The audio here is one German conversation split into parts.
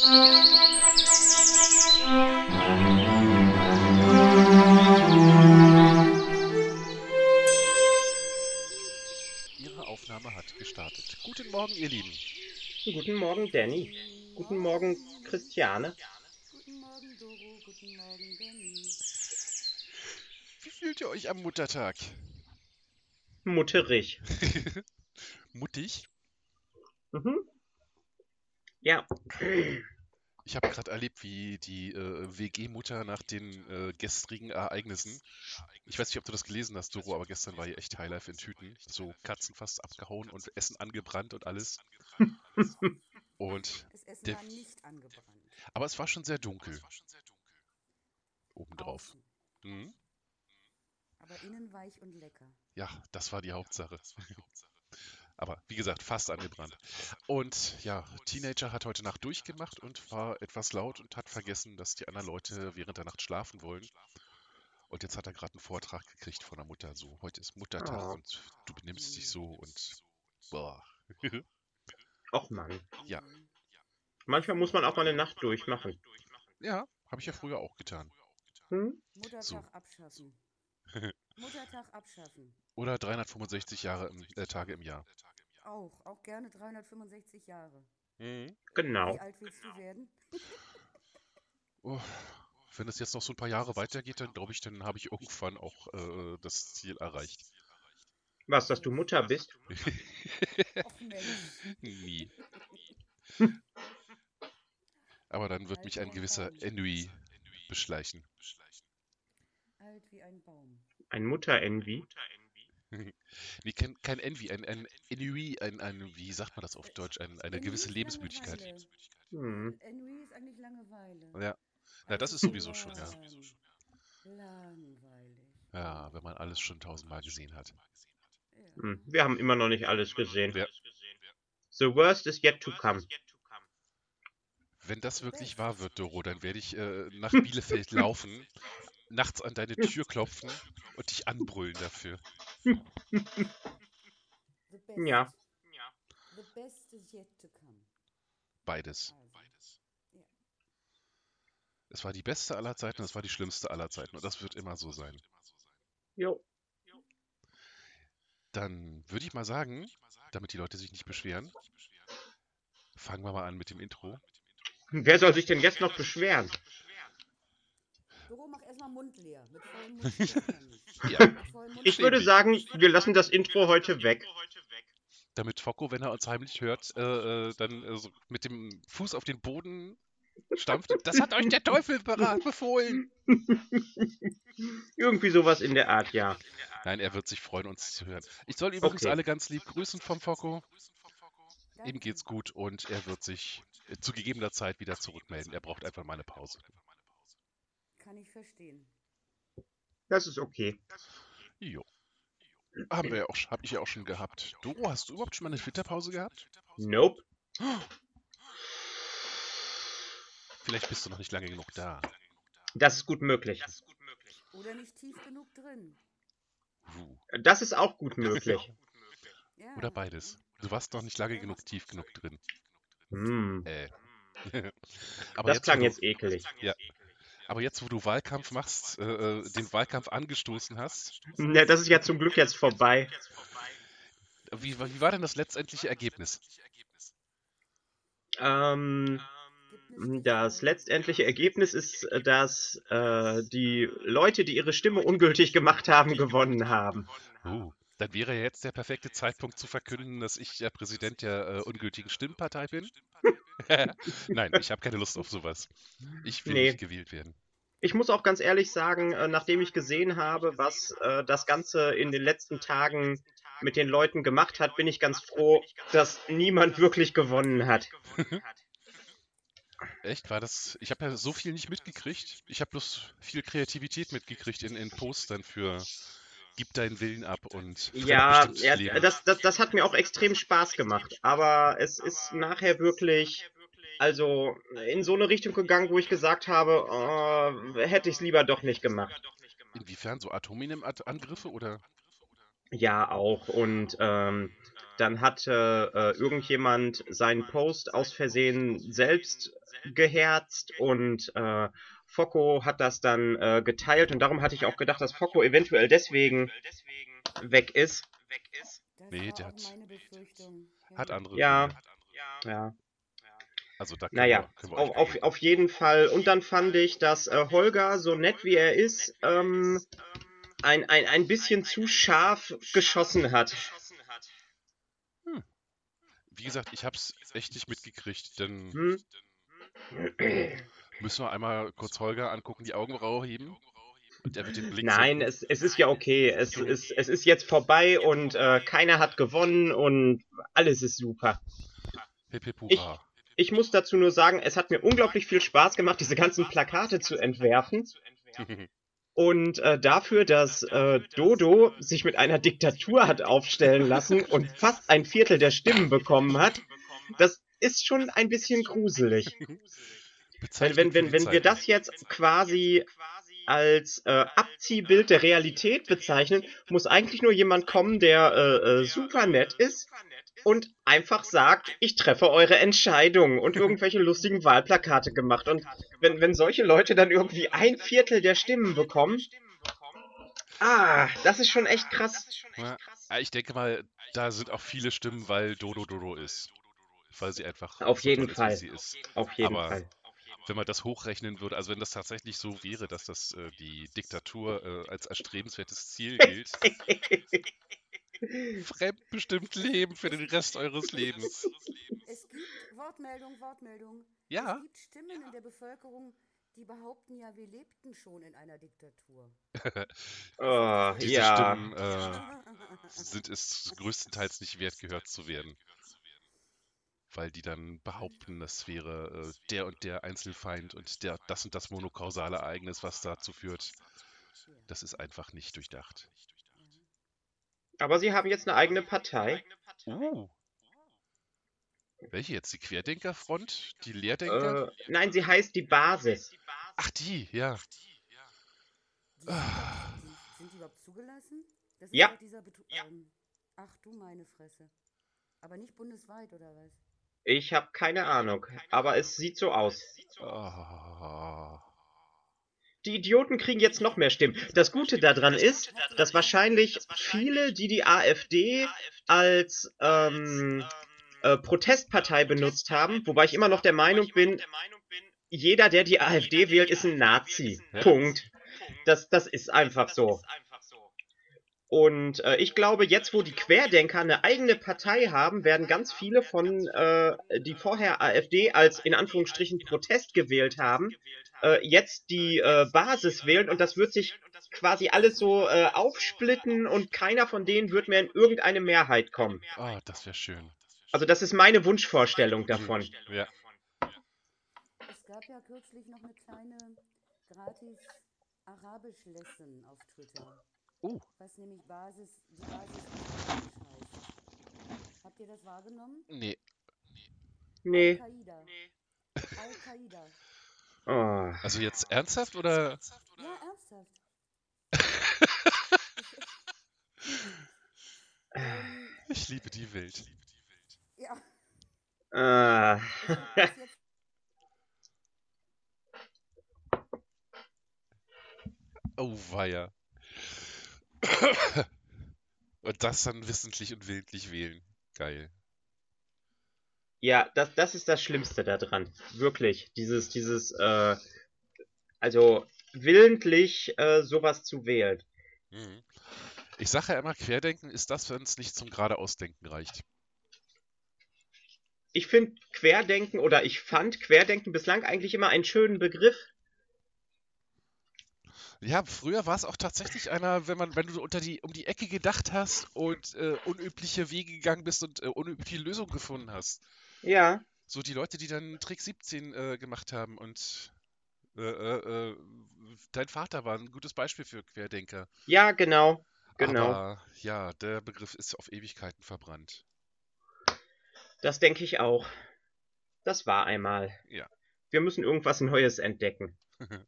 Ihre Aufnahme hat gestartet. Guten Morgen, ihr Lieben. Guten Morgen, Danny. Guten Morgen, Christiane. Guten Morgen, Doro. Guten Morgen, Danny. Wie fühlt ihr euch am Muttertag? Mutterig. Muttig? Mhm. Ja. Ich habe gerade erlebt, wie die äh, WG-Mutter nach den äh, gestrigen Ereignissen, ich weiß nicht, ob du das gelesen hast, Doro, aber gestern war hier echt Highlife in Tüten. So Katzen fast abgehauen und Essen angebrannt und alles. Und Das Essen Der- war nicht angebrannt. aber es war schon sehr dunkel. Obendrauf. Mhm. Aber innen weich und lecker. Ja, das war die Hauptsache. Aber wie gesagt, fast angebrannt. Und ja, Teenager hat heute Nacht durchgemacht und war etwas laut und hat vergessen, dass die anderen Leute während der Nacht schlafen wollen. Und jetzt hat er gerade einen Vortrag gekriegt von der Mutter. So, heute ist Muttertag Oh. und du benimmst dich so und boah. Och Mann. Ja. Manchmal muss man auch mal eine Nacht durchmachen. Ja, habe ich ja früher auch getan. Hm? Muttertag So. abschaffen. Muttertag abschaffen. Oder 365 Jahre im, äh, Tage im Jahr. Auch. Auch gerne 365 Jahre. Mhm. Genau. Wie alt willst du werden? Oh, wenn es jetzt noch so ein paar Jahre weitergeht, dann glaube ich, dann habe ich irgendwann auch äh, das Ziel erreicht. Was, dass du Mutter bist? Nie. Aber dann wird mich ein gewisser Ennui beschleichen. Alt wie ein Baum. Ein Mutter-Envy? Nee, kein, kein Envy, ein, ein Ennui, ein, ein, wie sagt man das auf Deutsch, ein, eine Ennui gewisse Lebensmüdigkeit. Langeweile. Hm. Ennui ist eigentlich Langeweile. Ja, na, das ist sowieso schon, ja. Langweilig. Ja, wenn man alles schon tausendmal gesehen hat. Ja. Hm. Wir haben immer noch nicht alles gesehen. Ja. The worst is yet to come. Wenn das wirklich wahr wird, Doro, dann werde ich äh, nach Bielefeld laufen, nachts an deine Tür klopfen und dich anbrüllen dafür. Ja. Beides. Es war die beste aller Zeiten und es war die schlimmste aller Zeiten und das wird immer so sein. Jo. Dann würde ich mal sagen, damit die Leute sich nicht beschweren, fangen wir mal an mit dem Intro. Wer soll sich denn jetzt noch beschweren? Doro, mach erstmal Mund leer. Mit vollem Mund. Ja, Ich würde sagen, wir lassen das Intro heute weg. damit Focko, wenn er uns heimlich hört, äh, äh, dann äh, so mit dem Fuß auf den Boden stampft. Das hat euch der Teufel befohlen. Irgendwie sowas in der Art, ja. Nein, er wird sich freuen, uns zu hören. Ich soll übrigens Okay. alle ganz lieb grüßen vom Focko. Ihm geht's gut und er wird sich zu gegebener Zeit wieder zurückmelden. Er braucht einfach mal eine Pause. Kann ich verstehen. Das ist okay. Jo. Haben wir ja auch, hab ich ja auch schon gehabt. Doro, hast du überhaupt schon mal eine Twitter-Pause gehabt? Nope. Vielleicht bist du noch nicht lange genug da. Das ist gut möglich. Oder nicht tief genug drin. Das ist auch gut möglich. Ja. Oder beides. Du warst noch nicht lange genug tief genug drin. Hm. Äh. aber, Das jetzt, klang du, jetzt ekelig. Aber jetzt, wo du Wahlkampf machst, äh, äh, den Wahlkampf angestoßen hast, Ne, das ist ja zum Glück jetzt vorbei. wie, wie war denn das letztendliche Ergebnis? Ähm, das letztendliche Ergebnis ist, äh, dass äh, die Leute, die ihre Stimme ungültig gemacht haben, gewonnen haben. Uh, dann wäre ja jetzt der perfekte Zeitpunkt zu verkünden, dass ich der Präsident der äh, ungültigen Stimmpartei bin. Nein, ich habe keine Lust auf sowas. Ich will Nee. nicht gewählt werden. Ich muss auch ganz ehrlich sagen, äh, nachdem ich gesehen habe, was äh, das Ganze in den letzten Tagen mit den Leuten gemacht hat, bin ich ganz froh, dass niemand wirklich gewonnen hat. Echt? War das? Ich habe ja so viel nicht mitgekriegt. Ich habe bloß viel Kreativität mitgekriegt in, in Postern für Gib deinen Willen ab und Ja, ja das, das, das hat mir auch extrem Spaß gemacht. Aber es ist nachher wirklich, also in so eine Richtung gegangen, wo ich gesagt habe, oh, hätte ich es lieber doch nicht gemacht. Inwiefern so Atominem-Angriffe oder? Ja, auch. Und ähm, dann hatte äh, irgendjemand seinen Post aus Versehen selbst geherzt und äh, Focko hat das dann äh, geteilt und darum hatte ich auch gedacht, dass Focko eventuell deswegen weg ist. Nee, der hat-. Hat andere Ja. Ja. Also da können Naja, wir, können wir auf, auf, auf jeden Fall. Und dann fand ich, dass äh, Holger, so nett wie er ist, ähm, ein, ein, ein bisschen zu scharf geschossen hat. Wie gesagt, ich hab's echt nicht mitgekriegt, denn Hm? müssen wir einmal kurz Holger angucken, die Augenbraue heben Nein, es, es ist ja okay. Es ist, es ist jetzt vorbei und äh, keiner hat gewonnen und alles ist super. Ich-. Ich muss dazu nur sagen, es hat mir unglaublich viel Spaß gemacht, diese ganzen Plakate zu entwerfen. Und äh, dafür, dass äh, Dodo sich mit einer Diktatur hat aufstellen lassen und fast ein Viertel der Stimmen bekommen hat, das ist schon ein bisschen gruselig. Wenn, Bezeichnet wenn, wenn, wenn wir das jetzt quasi als äh, Abziehbild der Realität bezeichnen, muss eigentlich nur jemand kommen, der äh, äh, super nett ist und einfach sagt, ich treffe eure Entscheidung und irgendwelche lustigen Wahlplakate gemacht. Und wenn, wenn solche Leute dann irgendwie ein Viertel der Stimmen bekommen, ah, das ist schon echt krass. Ja, ich denke mal, da sind auch viele Stimmen, weil Dodo Dodo ist. Weil sie einfach Auf jeden Fall. ist. Auf jeden Aber- Fall. Wenn man das hochrechnen würde, also wenn das tatsächlich so wäre, dass das äh, die Diktatur äh, als erstrebenswertes Ziel gilt, fremdbestimmt leben für den Rest eures Lebens. Es gibt Wortmeldung, Wortmeldung. Ja, Es gibt Stimmen in der Bevölkerung, die behaupten ja, wir lebten schon in einer Diktatur. Oh, diese ja. Stimmen äh, sind es größtenteils nicht wert, gehört zu werden. Weil die dann behaupten, das wäre äh, der und der Einzelfeind und der, das und das monokausale Ereignis, was dazu führt. Ja. Das ist einfach nicht durchdacht. Aber sie haben jetzt eine eigene Partei. Uh. Welche jetzt? Die Querdenkerfront? Die Lehrdenker? Äh, nein, sie heißt die Basis. Ach, die, ja. Ah. sind die überhaupt zugelassen? Das ist Ja. Betu ähm, Ach du meine Fresse. Aber nicht bundesweit, oder was? Ich habe keine Ahnung, aber es sieht so aus. Die Idioten kriegen jetzt noch mehr Stimmen. Das Gute daran ist, dass wahrscheinlich viele, die die AfD als ähm, äh, Protestpartei benutzt haben, wobei ich immer noch der Meinung bin, jeder, der die AfD wählt, ist ein Nazi. Punkt. Das, das ist einfach so. Und äh, ich glaube, jetzt, wo die Querdenker eine eigene Partei haben, werden ganz viele von, äh, die vorher AfD als in Anführungsstrichen Protest gewählt haben, äh, jetzt die äh, Basis wählen und das wird sich quasi alles so äh, aufsplitten und keiner von denen wird mehr in irgendeine Mehrheit kommen. Ah, das wäre schön. Also das ist meine Wunschvorstellung davon. Ja. Es gab ja kürzlich noch eine kleine gratis Arabisch-Lesson auf Twitter. Oh. Was nämlich Basis, die Basis heißt. Habt ihr das wahrgenommen? Nee. Nee. Al-Qaida. Al-Qaida. Oh. Also jetzt ernsthaft oder? Ja, ernsthaft. Ich liebe die Welt. ja, Ah. ich hab das jetzt Oh, weia. Und das dann wissentlich und willentlich wählen. Geil. Ja, das, das ist das Schlimmste daran. Wirklich. Dieses, dieses, äh, also willentlich äh, sowas zu wählen. Mhm. Ich sage ja immer, Querdenken ist das, wenn es nicht zum geradeausdenken reicht. Ich finde Querdenken oder ich fand Querdenken bislang eigentlich immer einen schönen Begriff. Ja, früher war es auch tatsächlich einer, wenn man, wenn du unter die, um die Ecke gedacht hast und äh, unübliche Wege gegangen bist und äh, unübliche Lösungen gefunden hast. Ja. So die Leute, die dann Trick 17 äh, gemacht haben und äh, äh, äh, dein Vater war ein gutes Beispiel für Querdenker. Ja, genau. Genau. Aber ja, der Begriff ist auf Ewigkeiten verbrannt. Das denke ich auch. Das war einmal. Ja. Wir müssen irgendwas Neues entdecken.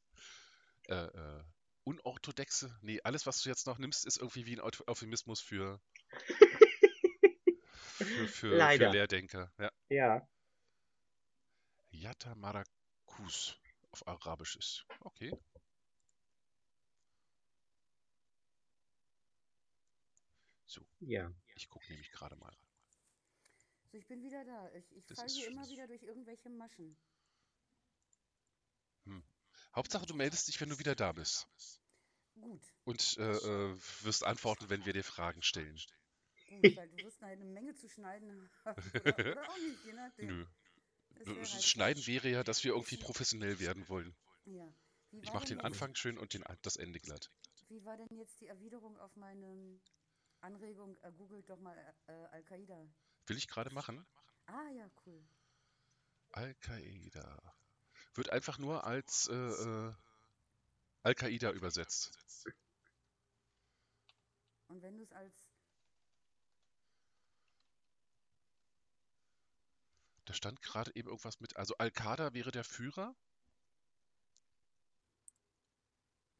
Äh, äh, unorthodoxe? Nee, alles, was du jetzt noch nimmst, ist irgendwie wie ein Euph- Euphemismus für. für, für Leider. Lehrdenker. Ja. Ja. Yatta Marakus auf Arabisch ist. Okay. Ja. Ich gucke nämlich gerade mal. So, ich bin wieder da. Ich, ich falle hier immer wieder durch irgendwelche Maschen. Hauptsache, du meldest dich, wenn du wieder da bist. Gut, Und äh, äh, wirst antworten, wenn wir dir Fragen stellen. gut, weil du wirst eine Menge zu schneiden haben. Oder, oder auch nicht, je nachdem. Nö. Das wär Das reizvoll. Schneiden wäre ja, dass wir irgendwie professionell werden wollen. Ja. Ich mache den Anfang schön und den, das Ende glatt. Wie war denn jetzt die Erwiderung auf meine Anregung? Äh, googelt doch mal äh, Al-Qaida. Will ich gerade machen? Ah ja, cool. Al-Qaida. Wird einfach nur als äh, äh, Al-Qaida übersetzt. Und wenn du es als Da stand gerade eben irgendwas mit. Also Al-Qaida wäre der Führer?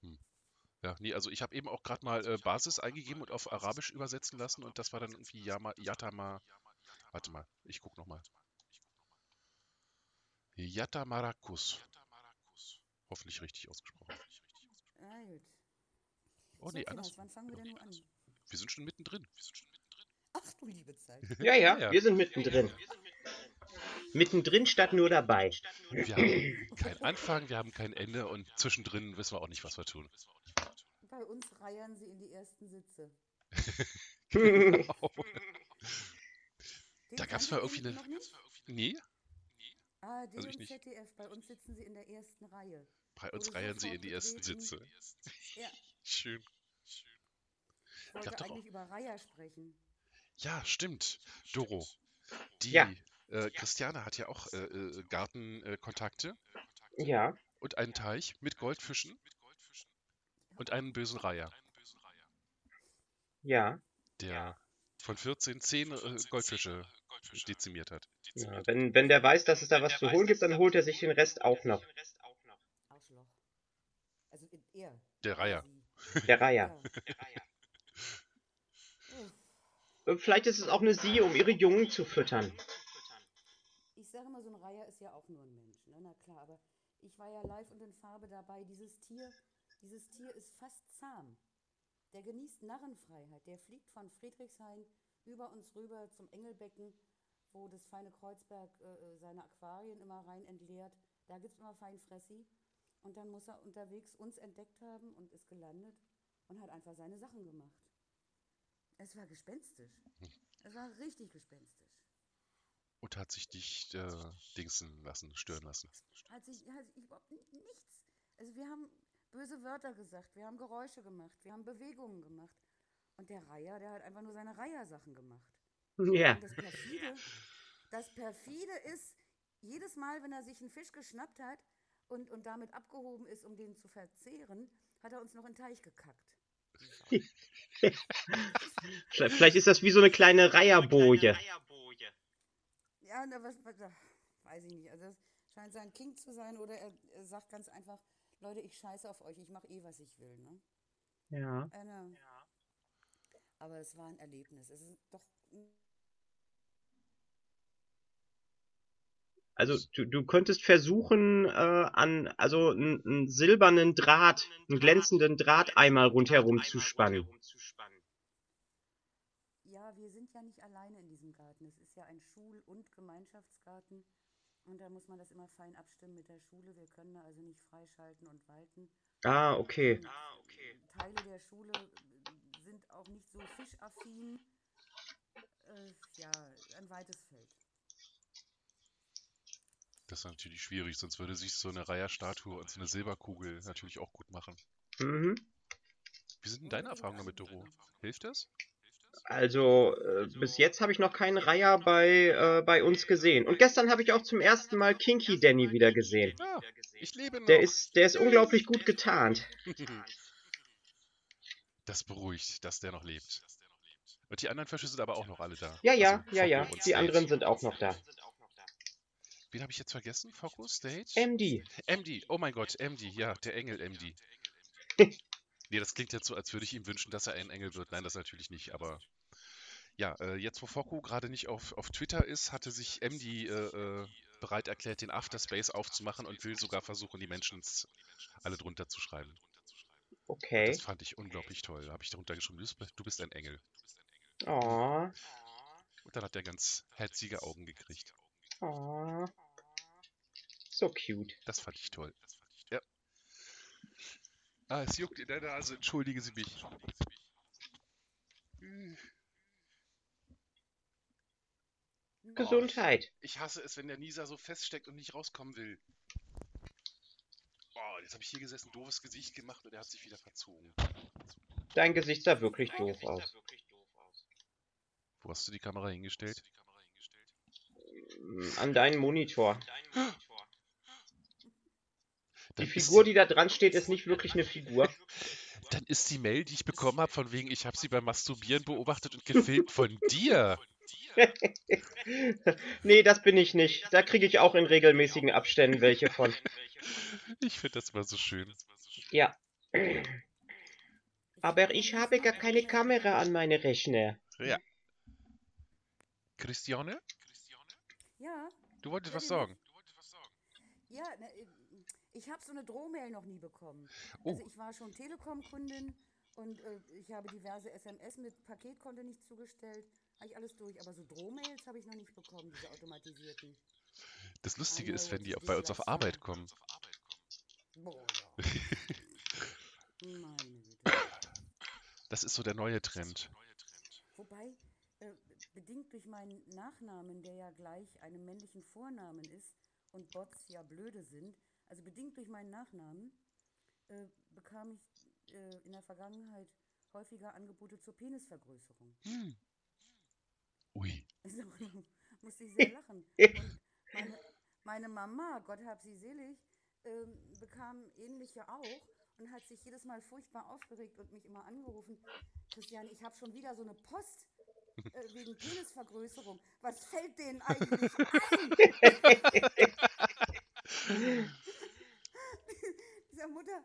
Hm. Ja, nee, also ich habe eben auch gerade mal äh, Basis eingegeben und auf Arabisch übersetzen lassen und das war dann irgendwie Yama, Yatama. Warte mal, ich guck noch mal. Yatamarakus. Hoffentlich richtig ausgesprochen. Ah, gut. Oh So, nee, anders. wann fangen wir denn nun an? Wir sind schon mittendrin. Ach du liebe Zeit. Ja, ja, Ja. wir sind mittendrin. Mittendrin statt nur dabei. Wir haben keinen Anfang, wir haben kein Ende und zwischendrin wissen wir auch nicht, was wir tun. Bei uns reiern sie in die ersten Sitze. Den Da gab's kanntet mal irgendwie eine-? Nee, ARD Also ich und nicht. ZDF, bei uns sitzen sie in der ersten Reihe. bei uns reihen sie in die ersten. Sitze. Ja, Schön. ich wollte doch auch- eigentlich über Reiher sprechen. Ja, stimmt. Doro. Die Ja. äh, Christiane hat ja auch äh, äh, Gartenkontakte ja. und einen Teich mit Goldfischen und einen bösen Reiher, Ja. der von 14 10 äh, Goldfische dezimiert hat. ja. Wenn, wenn der weiß, dass es da was zu holen gibt, dann holt er sich den Rest auch noch. Also er. Der Reiher. Der Reiher. Äh, Vielleicht ist es auch eine Sie, um ihre Jungen zu füttern. Ich sage mal, so ein Reiher ist ja auch nur ein Mensch, ne? Na klar, aber ich war ja live und in Farbe dabei. Dieses Tier, dieses Tier ist fast zahm. Der genießt Narrenfreiheit. Der fliegt von Friedrichshain über uns rüber zum Engelbecken, wo das feine Kreuzberg äh, äh, seine Aquarien immer rein entleert. Da gibt es immer fein Fressi. Und dann muss er unterwegs uns entdeckt haben und ist gelandet und hat einfach seine Sachen gemacht. Es war gespenstisch. Es war richtig gespenstisch. Und hat sich nicht äh, dingsen lassen, stören lassen. Hat sich, hat sich überhaupt ni- nichts. Also wir haben böse Wörter gesagt, wir haben Geräusche gemacht, wir haben Bewegungen gemacht. Und der Reiher, der hat einfach nur seine Reiher-Sachen gemacht. Ja. Das perfide, das perfide ist, jedes Mal, wenn er sich einen Fisch geschnappt hat und, und damit abgehoben ist, um den zu verzehren, hat er uns noch in den Teich gekackt. Vielleicht ist das wie so eine kleine Reiherboje. Ja, na, was, was, weiß ich nicht. Also das scheint sein King zu sein oder er, er sagt ganz einfach, Leute, ich scheiße auf euch, ich mache eh, was ich will. Ne? Ja. Äh, ne. Aber es war ein Erlebnis. Es ist doch Also du, du könntest versuchen, äh, an also einen, einen silbernen Draht, einen glänzenden Draht einmal rundherum zu spannen. Ja, wir sind ja nicht alleine in diesem Garten. Es ist ja ein Schul- und Gemeinschaftsgarten. Und da muss man das immer fein abstimmen mit der Schule. Wir können da also nicht freischalten und walten. Ah, okay. Und Teile der Schule sind auch nicht so fischaffin. Äh, ja, ein weites Feld. Das ist natürlich schwierig, sonst würde sich so eine Reiherstatue und so eine Silberkugel natürlich auch gut machen. Mhm. Wie sind denn deine Erfahrungen damit, Doro? Hilft das? Also äh, bis jetzt habe ich noch keinen Reiher bei, äh, bei uns gesehen. Und gestern habe ich auch zum ersten Mal Kinky Danny wieder gesehen. Ja, ich lebe noch. Der ist, der ist unglaublich gut getarnt. Das beruhigt, dass der noch lebt. Und die anderen Fische sind aber auch noch alle da. Ja, ja, Also ja, ja. Die anderen sind auch noch da. Wen habe ich jetzt vergessen? Focus, Stage? MD. MD, oh mein Gott, MD, ja, der Engel MD. nee, das klingt jetzt so, als würde ich ihm wünschen, dass er ein Engel wird. Nein, das natürlich nicht, aber Ja, äh, jetzt wo Fokko gerade nicht auf, auf Twitter ist, hatte sich MD äh, äh, bereit erklärt, den Afterspace aufzumachen und will sogar versuchen, die Menschen alle drunter zu schreiben. Okay. Das fand ich unglaublich toll. Da habe ich darunter geschrieben, du bist, du bist ein Engel. Oh. Und dann hat er ganz herzige Augen gekriegt. Oh. So cute. Das fand ich toll. Ja. Ah, es juckt in der Nase. Entschuldige Sie mich. Gesundheit. Ich hasse es, wenn der Nisa so feststeckt und nicht rauskommen will. Oh, jetzt habe ich hier gesessen, doofes Gesicht gemacht und er hat sich wieder verzogen. Dein Gesicht sah wirklich doof aus. Wo hast du die Kamera hingestellt? An deinen Monitor. Die Figur, die da dran steht, ist nicht wirklich eine Figur. dann ist die Mail, die ich bekommen habe, von wegen, ich habe sie beim Masturbieren beobachtet und gefilmt von dir. nee, das bin ich nicht. Da kriege ich auch in regelmäßigen Abständen welche von. Ich finde das mal so schön. Ja. Aber ich habe gar keine Kamera an meine Rechner. Ja. Christiane, Ja, du wolltest was die- sagen. ja, ne, äh, ich habe so eine Drohmail noch nie bekommen. Oh. Also ich war schon Telekom-Kundin und äh, ich habe diverse SMS mit Paketkonto nicht zugestellt. Habe ich alles durch, aber so Drohmails habe ich noch nicht bekommen, diese automatisierten. Das Lustige I ist, wenn die bei uns auf Arbeit kommen. Boah, ja. Meine Güte. Das ist so der neue Trend. Wobei, äh, bedingt durch meinen Nachnamen, der ja gleich einem männlichen Vornamen ist und Bots ja blöde sind, also bedingt durch meinen Nachnamen, äh, bekam ich äh, in der Vergangenheit häufiger Angebote zur Penisvergrößerung. Hm. Ui. Also, musste ich sehr lachen. Meine, meine Mama, Gott hab sie selig, ähm, bekam ähnliche auch und hat sich jedes Mal furchtbar aufgeregt und mich immer angerufen. Christian, ich habe schon wieder so eine Post äh, wegen Penisvergrößerung. Was fällt denen eigentlich ein? Dieser Mutter,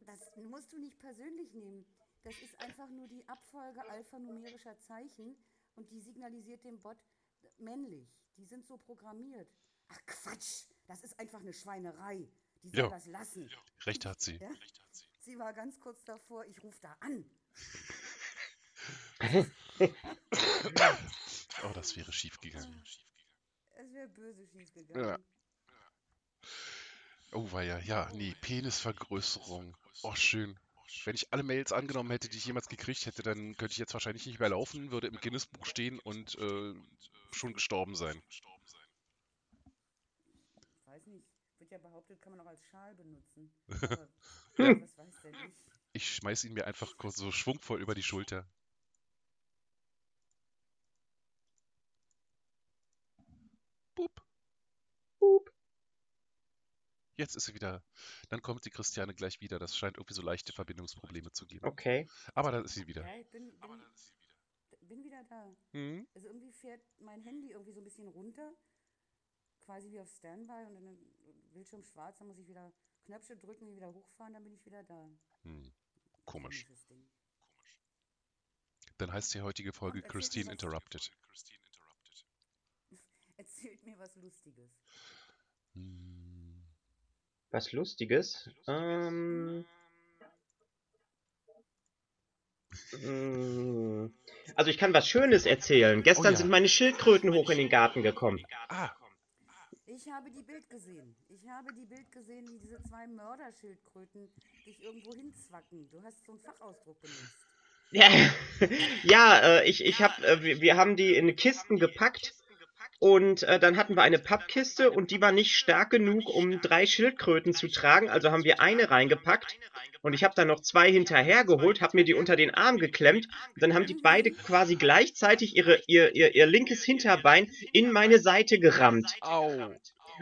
das musst du nicht persönlich nehmen. Das ist einfach nur die Abfolge alphanumerischer Zeichen und die signalisiert dem Bot männlich. Die sind so programmiert. Ach Quatsch, das ist einfach eine Schweinerei. Die soll Ja. das lassen. Recht hat sie. Ja? Sie war ganz kurz davor, ich rufe da an. Oh, das wäre schief gegangen. Es wäre böse schief gegangen. Ja. Oh, war ja, ja, nee, Penisvergrößerung. Oh, schön. Wenn ich alle Mails angenommen hätte, die ich jemals gekriegt hätte, dann könnte ich jetzt wahrscheinlich nicht mehr laufen, würde im Guinness-Buch stehen und äh, schon gestorben sein. Ich weiß nicht. Wird ja behauptet, kann man auch als Schal benutzen. Aber was weiß denn ich? Ich schmeiß ihn mir einfach kurz so schwungvoll über die Schulter. Boop. Boop. Jetzt ist sie wieder. Dann kommt die Christiane gleich wieder. Das scheint irgendwie so leichte Verbindungsprobleme zu geben. Okay. Aber dann ist sie wieder. Ja, ich bin, bin, bin wieder da. Hm? Also irgendwie fährt mein Handy irgendwie so ein bisschen runter, quasi wie auf Standby und dann Bildschirm schwarz, dann muss ich wieder Knöpfe drücken, wieder hochfahren, dann bin ich wieder da. Hm. Komisch. Komisches Ding. Dann heißt die heutige Folge erzähl mir Christine Interrupted. Erzählt mir was Lustiges. Hm. Was Lustiges. Ähm. mm, Also ich kann was Schönes erzählen. Gestern Oh ja. sind meine Schildkröten hoch in den Garten gekommen. Ah, Ich habe die Bild gesehen. Ich habe die Bild gesehen, wie diese zwei Mörderschildkröten dich irgendwo hinzwacken. Du hast so einen Fachausdruck benutzt. Ja, ja äh, ich, ich hab, äh, wir, wir haben die in Kisten gepackt und äh, dann hatten wir eine Pappkiste und die war nicht stark genug, um drei Schildkröten zu tragen. Also haben wir eine reingepackt und ich habe dann noch zwei hinterhergeholt, habe mir die unter den Arm geklemmt und dann haben die beide quasi gleichzeitig ihre, ihr, ihr, ihr linkes Hinterbein in meine Seite gerammt. au.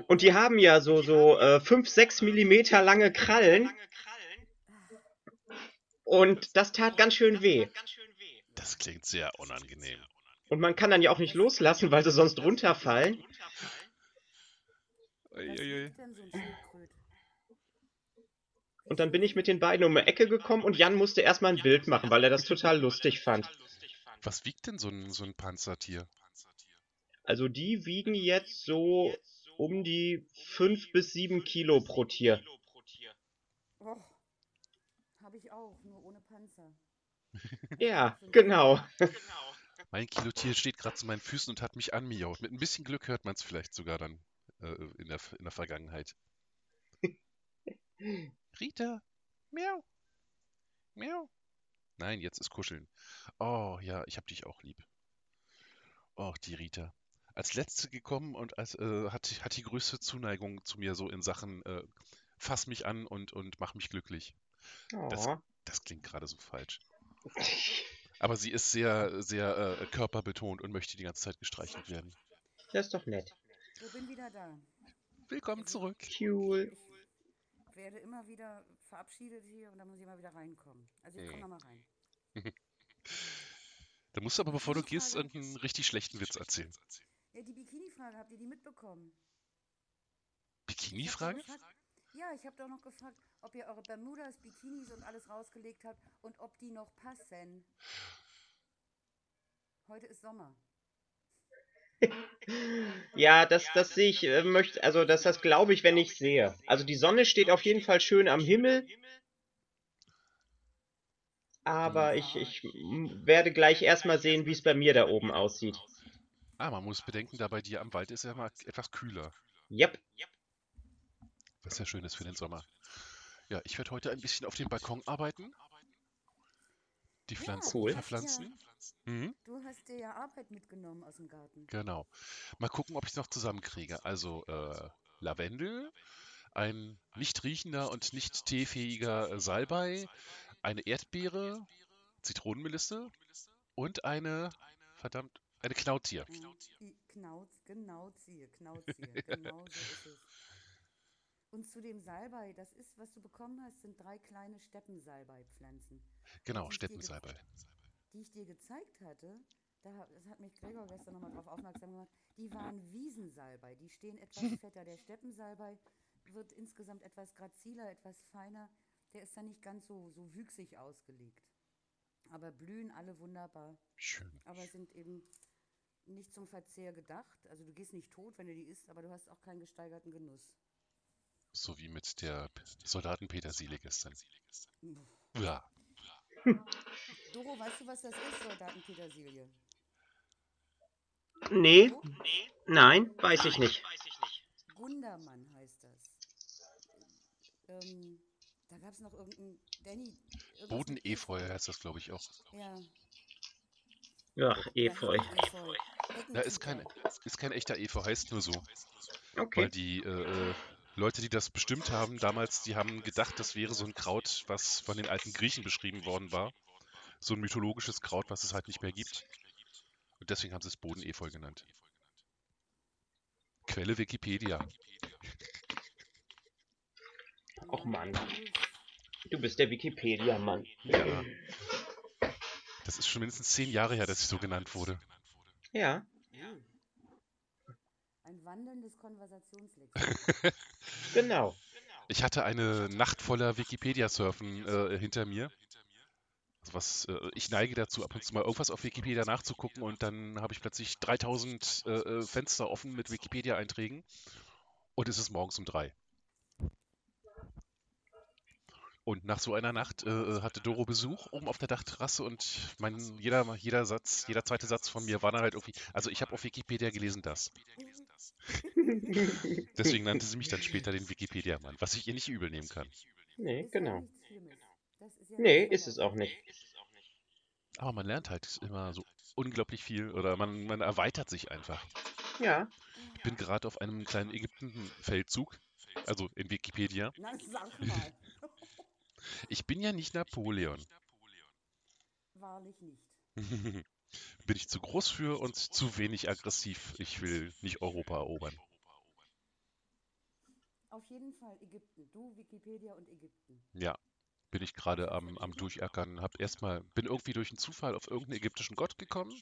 Und die haben ja so, so äh, 5, 6 Millimeter lange Krallen. Und das tat ganz schön weh. Das klingt sehr unangenehm. Und man kann dann ja auch nicht loslassen, weil sie sonst runterfallen. Und dann bin ich mit den beiden um die Ecke gekommen und Jan musste erstmal ein Bild machen, weil er das total lustig fand. Was wiegt denn so ein, so ein Panzertier? Also die wiegen jetzt so um die 5 bis 7 Kilo pro Tier. Och, habe ich auch, nur ohne Panzer. Ja, genau. Mein Kilotier steht gerade zu meinen Füßen und hat mich anmiaut. Mit ein bisschen Glück hört man es vielleicht sogar dann äh, in, der, in der Vergangenheit. Rita, miau, miau. Nein, jetzt ist Kuscheln. Oh ja, ich hab dich auch lieb. Oh, die Rita. Als letzte gekommen und als, äh, hat, hat die größte Zuneigung zu mir so in Sachen äh, fass mich an und, und mach mich glücklich. Das, Oh. das klingt gerade so falsch. Aber sie ist sehr, sehr äh, körperbetont und möchte die ganze Zeit gestreichelt werden. Das ist doch nett. Ich bin wieder da. Willkommen zurück. Cool. Ich werde immer wieder verabschiedet hier und dann muss ich immer wieder reinkommen. Also ich komme nochmal rein. Da musst du aber, bevor du gehst, irgendeinen richtig schlechten Witz erzählen. Ja, die Bikini-Frage, habt ihr die mitbekommen? Bikini-Frage? Ja, ich habe doch noch gefragt, ob ihr eure Bermudas, Bikinis und alles rausgelegt habt und ob die noch passen. Heute ist Sommer. Ja, das, das sehe ich, äh, möchte, also das, das glaube ich, wenn ich sehe. Also die Sonne steht auf jeden Fall schön am Himmel. Aber ich, ich m, werde gleich erstmal sehen, wie es bei mir da oben aussieht. Ah, man muss bedenken, da bei dir am Wald ist ja mal etwas kühler. Yep. Was ja schön ist für den Sommer. Ja, ich werde heute ein bisschen auf dem Balkon arbeiten. Die Ja, Pflanzen cool. verpflanzen. Mhm, Du hast dir ja Arbeit mitgenommen aus dem Garten. genau. Mal gucken, ob ich es noch zusammenkriege. Also äh, Lavendel, ein nicht riechender und nicht teefähiger äh, Salbei, eine Erdbeere, Zitronenmelisse und eine, verdammt, eine Knautier. Ja, Knauz, genau ziehe, Knauziehe, genau so ist es. Und zu dem Salbei, das ist, was du bekommen hast, sind drei kleine Steppensalbeipflanzen. Genau, Steppensalbei. die ich dir gezeigt hatte, da, das hat mich Gregor gestern nochmal drauf aufmerksam gemacht, die waren Wiesensalbei. Die stehen etwas fetter. Der Steppensalbei wird insgesamt etwas graziler, etwas feiner. Der ist dann nicht ganz so, so wüchsig ausgelegt. Aber blühen alle wunderbar. Schön. Aber sind eben nicht zum Verzehr gedacht. Also du gehst nicht tot, wenn du die isst, aber du hast auch keinen gesteigerten Genuss. So wie mit der Soldatenpetersilie gestern. Ja. Doro, weißt du, was das ist, Soldatenpetersilie? Nee, nein, weiß ich nicht. Gundermann heißt das. Ähm, da gab es noch irgendeinen Danny. Bodenefeu heißt das, glaube ich, auch. Ja. Ach, Efeu. Ja, Efeu. Ja, ist kein, ist kein echter Efeu, heißt nur so. Weil Okay. die äh, äh, Leute, die das bestimmt haben, damals, die haben gedacht, das wäre so ein Kraut, was von den alten Griechen beschrieben worden war. So ein mythologisches Kraut, was es halt nicht mehr gibt. Und deswegen haben sie es Bodenefeu genannt. Quelle Wikipedia. Och Mann, du bist der Wikipedia-Mann. Ja. Das ist schon mindestens zehn Jahre her, dass ich so genannt wurde. Ja, Uh. Ein wandelndes Konversationslexikon. genau. Ich hatte eine Nacht voller Wikipedia-Surfen äh, hinter mir. Also was, äh, ich neige dazu, ab und zu mal irgendwas auf Wikipedia nachzugucken und dann habe ich plötzlich 3000 äh, äh, Fenster offen mit Wikipedia-Einträgen und es ist morgens um drei. Und nach so einer Nacht äh, äh, hatte Doro Besuch oben auf der Dachterrasse und mein, jeder, jeder Satz, jeder zweite Satz von mir war dann halt irgendwie, also ich habe auf Wikipedia gelesen das. Deswegen nannte sie mich dann später den Wikipedia-Mann, was ich ihr nicht übel nehmen kann. Nee, genau. Das Nee, ist es auch nicht. Aber man lernt halt immer so unglaublich viel oder man, man erweitert sich einfach. Ja, Ich bin gerade auf einem kleinen Ägypten-Feldzug, also in Wikipedia. Ich bin ja nicht Napoleon. Wahrlich nicht. bin ich zu groß für und zu wenig aggressiv. Ich will nicht Europa erobern. Auf jeden Fall Ägypten. Du, Wikipedia und Ägypten. Ja, bin ich gerade am, am Durchackern. Hab erstmal, bin irgendwie durch einen Zufall auf irgendeinen ägyptischen Gott gekommen.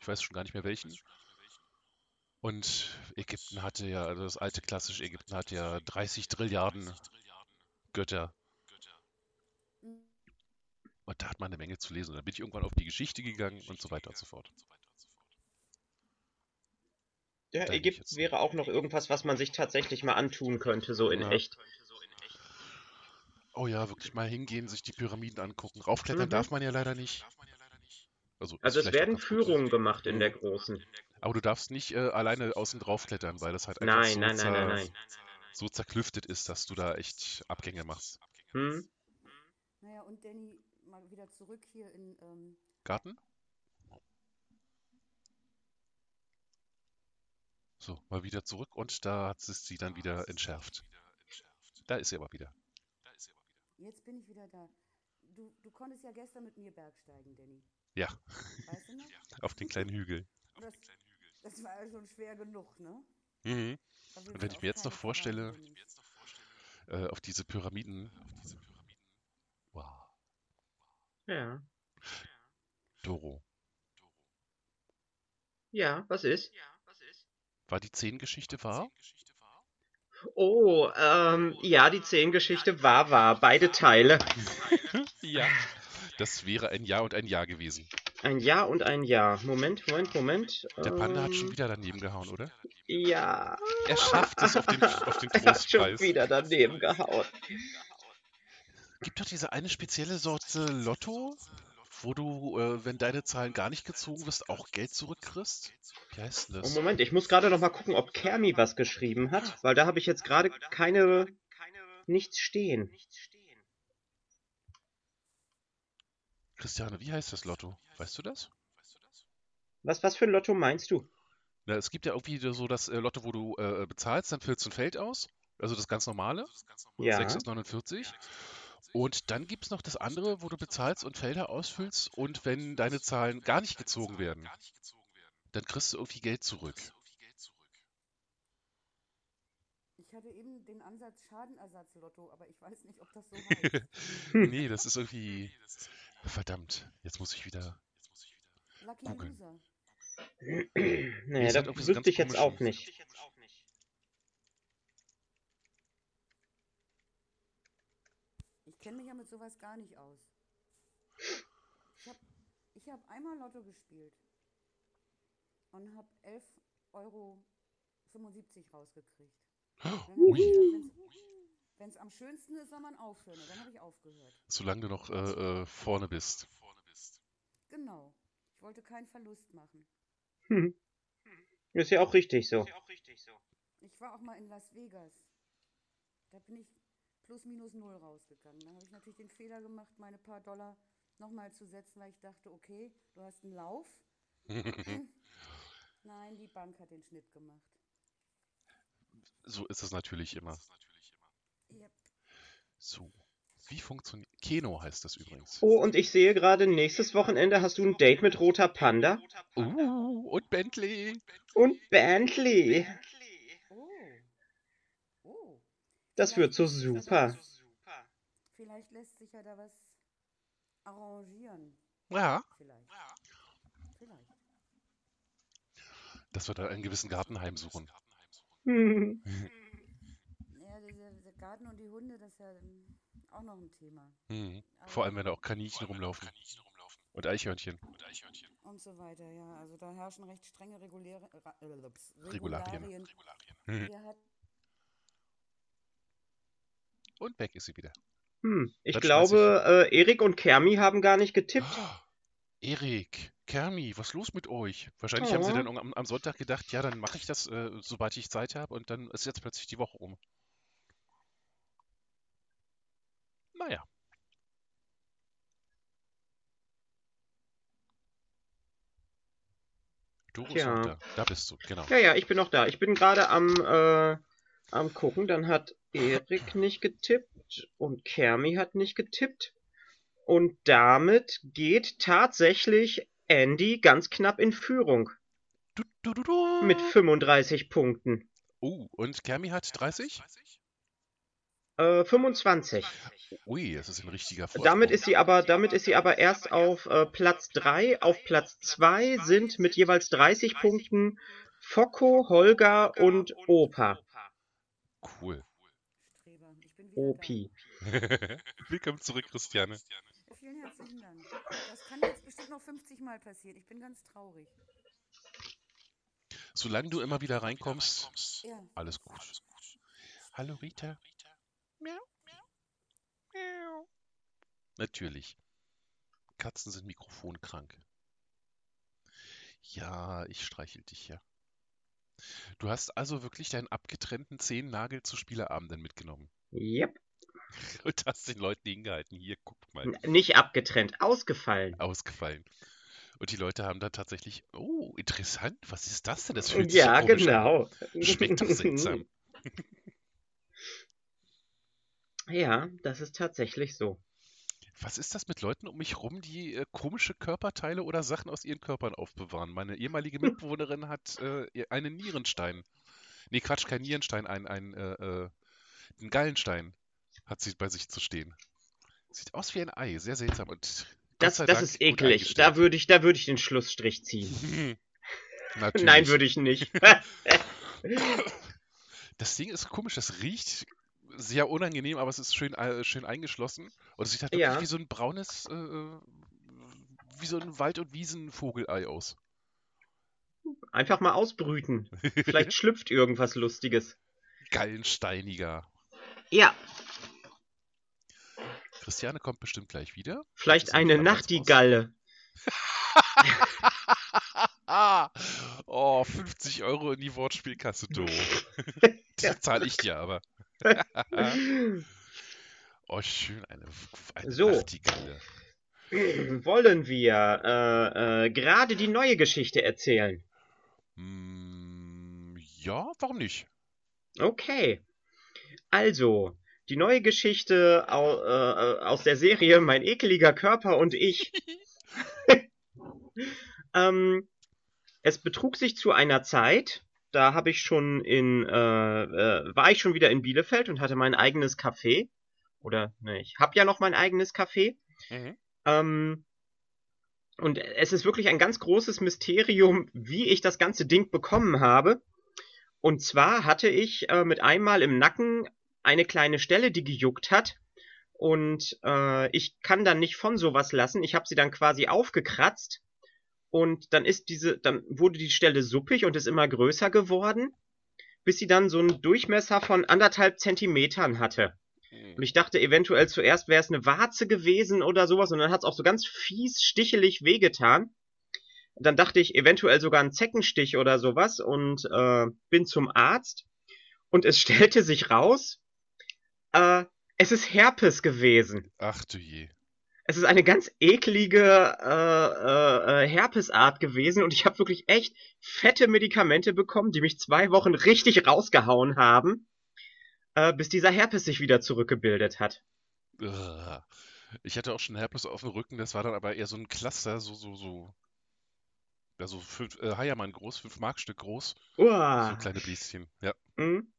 Ich weiß schon gar nicht mehr welchen. Und Ägypten hatte ja, also das alte klassische Ägypten hatte ja 30 Trilliarden Götter. Mhm. Und da hat man eine Menge zu lesen. Und dann bin ich irgendwann auf die Geschichte gegangen und so weiter und so fort. Ja, Da bin ich Ägypten wäre auch noch irgendwas, was man sich tatsächlich mal antun könnte, so in Ja. echt. Oh ja, wirklich mal hingehen, sich die Pyramiden angucken. Raufklettern Mhm. darf man ja leider nicht. Also, Also es werden. Führungen gemacht in Mhm. der großen. Aber du darfst nicht äh, alleine außen drauf klettern, weil das halt einfach Nein, so, nein, nein, nein, zer- nein. so zerklüftet ist, dass du da echt Abgänge machst. Hm? Naja, und Danny, mal wieder zurück hier in, ähm, Garten? So, mal wieder zurück und da hat es sie dann wieder entschärft. Da ist sie aber wieder. jetzt bin ich wieder da. Du, du konntest ja gestern mit mir bergsteigen, Danny. Ja, Weißt du noch? auf den kleinen Hügel. Das, das war ja schon schwer genug, ne? Mhm. Und wenn ich mir jetzt noch vorstelle. Äh, auf diese Pyramiden. Wow. Ja. Doro. Ja, was ist? War die Zehn-Geschichte wahr? Oh, ähm, ja, die Zehn-Geschichte war wahr. Beide Teile. Ja. Das wäre ein Ja und ein Ja gewesen. Ein Ja und ein Ja. Moment, Moment, Moment. Der Panda hat schon Ähm, wieder daneben gehauen, oder? Ja. Er schafft es auf den, auf den Er hat schon Trostpreis. wieder daneben gehauen. Gibt doch diese eine spezielle Sorte Lotto, wo du, äh, wenn deine Zahlen gar nicht gezogen wirst, auch Geld zurückkriegst? Wie heißt denn Oh, das? Moment, ich muss gerade noch mal gucken, ob Kermi was geschrieben hat, weil da habe ich jetzt gerade keine nichts stehen. Christiane, wie heißt das Lotto? Weißt du das? Was was für ein Lotto meinst du? Na, es gibt ja irgendwie so das äh, Lotto, wo du äh, bezahlst, dann füllst du ein Feld aus. Also das ganz normale. Ja. 6 aus 49. Und dann gibt es noch das andere, wo du bezahlst und Felder ausfüllst. Und wenn deine Zahlen gar nicht gezogen werden, dann kriegst du irgendwie Geld zurück. Ich hatte eben den Ansatz Schadenersatzlotto, aber ich weiß nicht, ob das so heißt. nee, das ist irgendwie. Verdammt, jetzt muss ich wieder. Lucky Googeln. Loser. Nee, ist das halt wüsste ich jetzt auch nicht. Ich kenne mich ja mit sowas gar nicht aus. Ich habe ich hab einmal Lotto gespielt und habe 11,75 Euro rausgekriegt. Wenn es am schönsten ist, soll man aufhören. Dann habe ich aufgehört. Solange du noch äh, äh, vorne bist. Genau. Ich wollte keinen Verlust machen. Hm. Ist ja auch richtig so. Ich war auch mal in Las Vegas. Da bin ich plus minus null rausgegangen. Da habe ich natürlich den Fehler gemacht, meine paar Dollar nochmal zu setzen, weil ich dachte, okay, du hast einen Lauf. Nein, die Bank hat den Schnitt gemacht. so ist es natürlich immer. Yep. So. Wie funktioniert. Keno heißt das übrigens. Oh, und ich sehe gerade, nächstes Wochenende hast du ein Date mit Roter Panda Uh, und Bentley. und Bentley. Oh. Oh. Das wird so super. Vielleicht lässt sich ja da was arrangieren. Ja, Vielleicht. Vielleicht. dass wir da einen gewissen Garten heimsuchen. Hm. Ja, der, der Garten und die Hunde, das ist ja auch noch ein Thema. Mhm. Vor allem, wenn da auch Kaninchen rumlaufen. Und Eichhörnchen. Und so weiter, ja. Also da herrschen recht strenge reguläre, äh, ups, Regularien. Regularien. Mhm. Wir hat, Und weg ist sie wieder. Hm. Ich Dann glaube, äh, Erik und Kermi haben gar nicht getippt. Erik, Kermi, was ist los mit euch? Wahrscheinlich haben sie Oh. dann am, am Sonntag gedacht, ja, dann mache ich das, äh, sobald ich Zeit habe und dann ist jetzt plötzlich die Woche um. Naja. Du bist noch da. Da bist du, genau. Ja, ja, ich bin noch da. Ich bin gerade am, äh, am gucken. Dann hat Erik nicht getippt und Kermi hat nicht getippt. Und damit geht tatsächlich Andy ganz knapp in Führung Du, du, du, mit 35 Punkten. Oh, und Kermi hat 30? Äh, 25. Ui, das ist ein richtiger Vorsprung. Damit ist sie aber, damit ist sie aber erst auf äh, Platz 3. Auf Platz 2 sind mit jeweils 30 Punkten Focko, Holger und Opa. Cool. Streber. Ich bin wieder Opi. Willkommen zurück, Christiane. Vielen herzlichen Dank. Das kann jetzt bestimmt noch 50 Mal passieren. Ich bin ganz traurig. Solange du immer wieder reinkommst, Ja. alles gut. Hallo Rita. Miau. Miau. Natürlich. Katzen sind mikrofonkrank. Ja, ich streichel dich ja. Du hast also wirklich deinen abgetrennten Zehennagel zu Spieleabenden mitgenommen Yep. und hast den Leuten hingehalten. Hier, guckt mal, N- Nicht abgetrennt, ausgefallen. ausgefallen. Und die Leute haben dann tatsächlich, oh, interessant, was ist das denn? Das fühlt sich Ja, so komisch an. genau. Schmeckt doch seltsam. Ja, das ist tatsächlich so. Was ist das mit Leuten um mich rum, die äh, komische Körperteile oder Sachen aus ihren Körpern aufbewahren? Meine ehemalige Mitbewohnerin hat äh, einen Nierenstein. Nee, Quatsch, kein Nierenstein, ein, ein, äh, äh, einen Gallenstein hat sie bei sich zu stehen. Sieht aus wie ein Ei, sehr seltsam. Und Das, das ist eklig. Da würde ich, da würde ich den Schlussstrich ziehen. Natürlich. Nein, würde ich nicht. Das Ding ist komisch, das riecht sehr unangenehm, aber es ist schön, äh, schön eingeschlossen. Und es sieht halt wirklich Ja. wie so ein braunes, äh, äh, wie so ein Wald- und Wiesenvogelei aus. Einfach mal ausbrüten. Vielleicht schlüpft irgendwas Lustiges. Gallensteiniger. Ja, Christiane kommt bestimmt gleich wieder. vielleicht eine Nachtigalle. Oh, 50 Euro in die Wortspielkasse, du. Das zahle ich dir aber. Oh, schön, eine, eine So. Nachtigalle. Wollen wir äh, äh, gerade die neue Geschichte erzählen? Hm, ja, warum nicht? Okay. Also, die neue Geschichte au, äh, aus der Serie Mein ekeliger Körper und ich. ähm, es betrug sich zu einer Zeit, da habe ich schon in, äh, äh, war ich schon wieder in Bielefeld und hatte mein eigenes Café. Oder, ne, ich habe ja noch mein eigenes Café. Mhm. Ähm, und es ist wirklich ein ganz großes Mysterium, wie ich das ganze Ding bekommen habe. Und zwar hatte ich äh, mit einmal im Nacken eine kleine Stelle, die gejuckt hat. Und äh, ich kann dann nicht von sowas lassen. Ich habe sie dann quasi aufgekratzt. Und dann ist diese, dann wurde die Stelle suppig und ist immer größer geworden, bis sie dann so einen Durchmesser von anderthalb Zentimetern hatte. Und ich dachte eventuell zuerst wäre es eine Warze gewesen oder sowas und dann hat es auch so ganz fies, stichelig wehgetan. Dann dachte ich eventuell sogar ein Zeckenstich oder sowas und äh, bin zum Arzt und es stellte sich raus, äh, es ist Herpes gewesen. Ach du je. Es ist eine ganz eklige äh, äh, äh, Herpesart gewesen und ich habe wirklich echt fette Medikamente bekommen, die mich zwei Wochen richtig rausgehauen haben, äh, bis dieser Herpes sich wieder zurückgebildet hat. Ich hatte auch schon Herpes auf dem Rücken, das war dann aber eher so ein Cluster, so, so, so. Ja, so fünf, äh, Heiermann groß, fünf Markstück groß. So Uah. kleine Bläschen. Ja, Hm?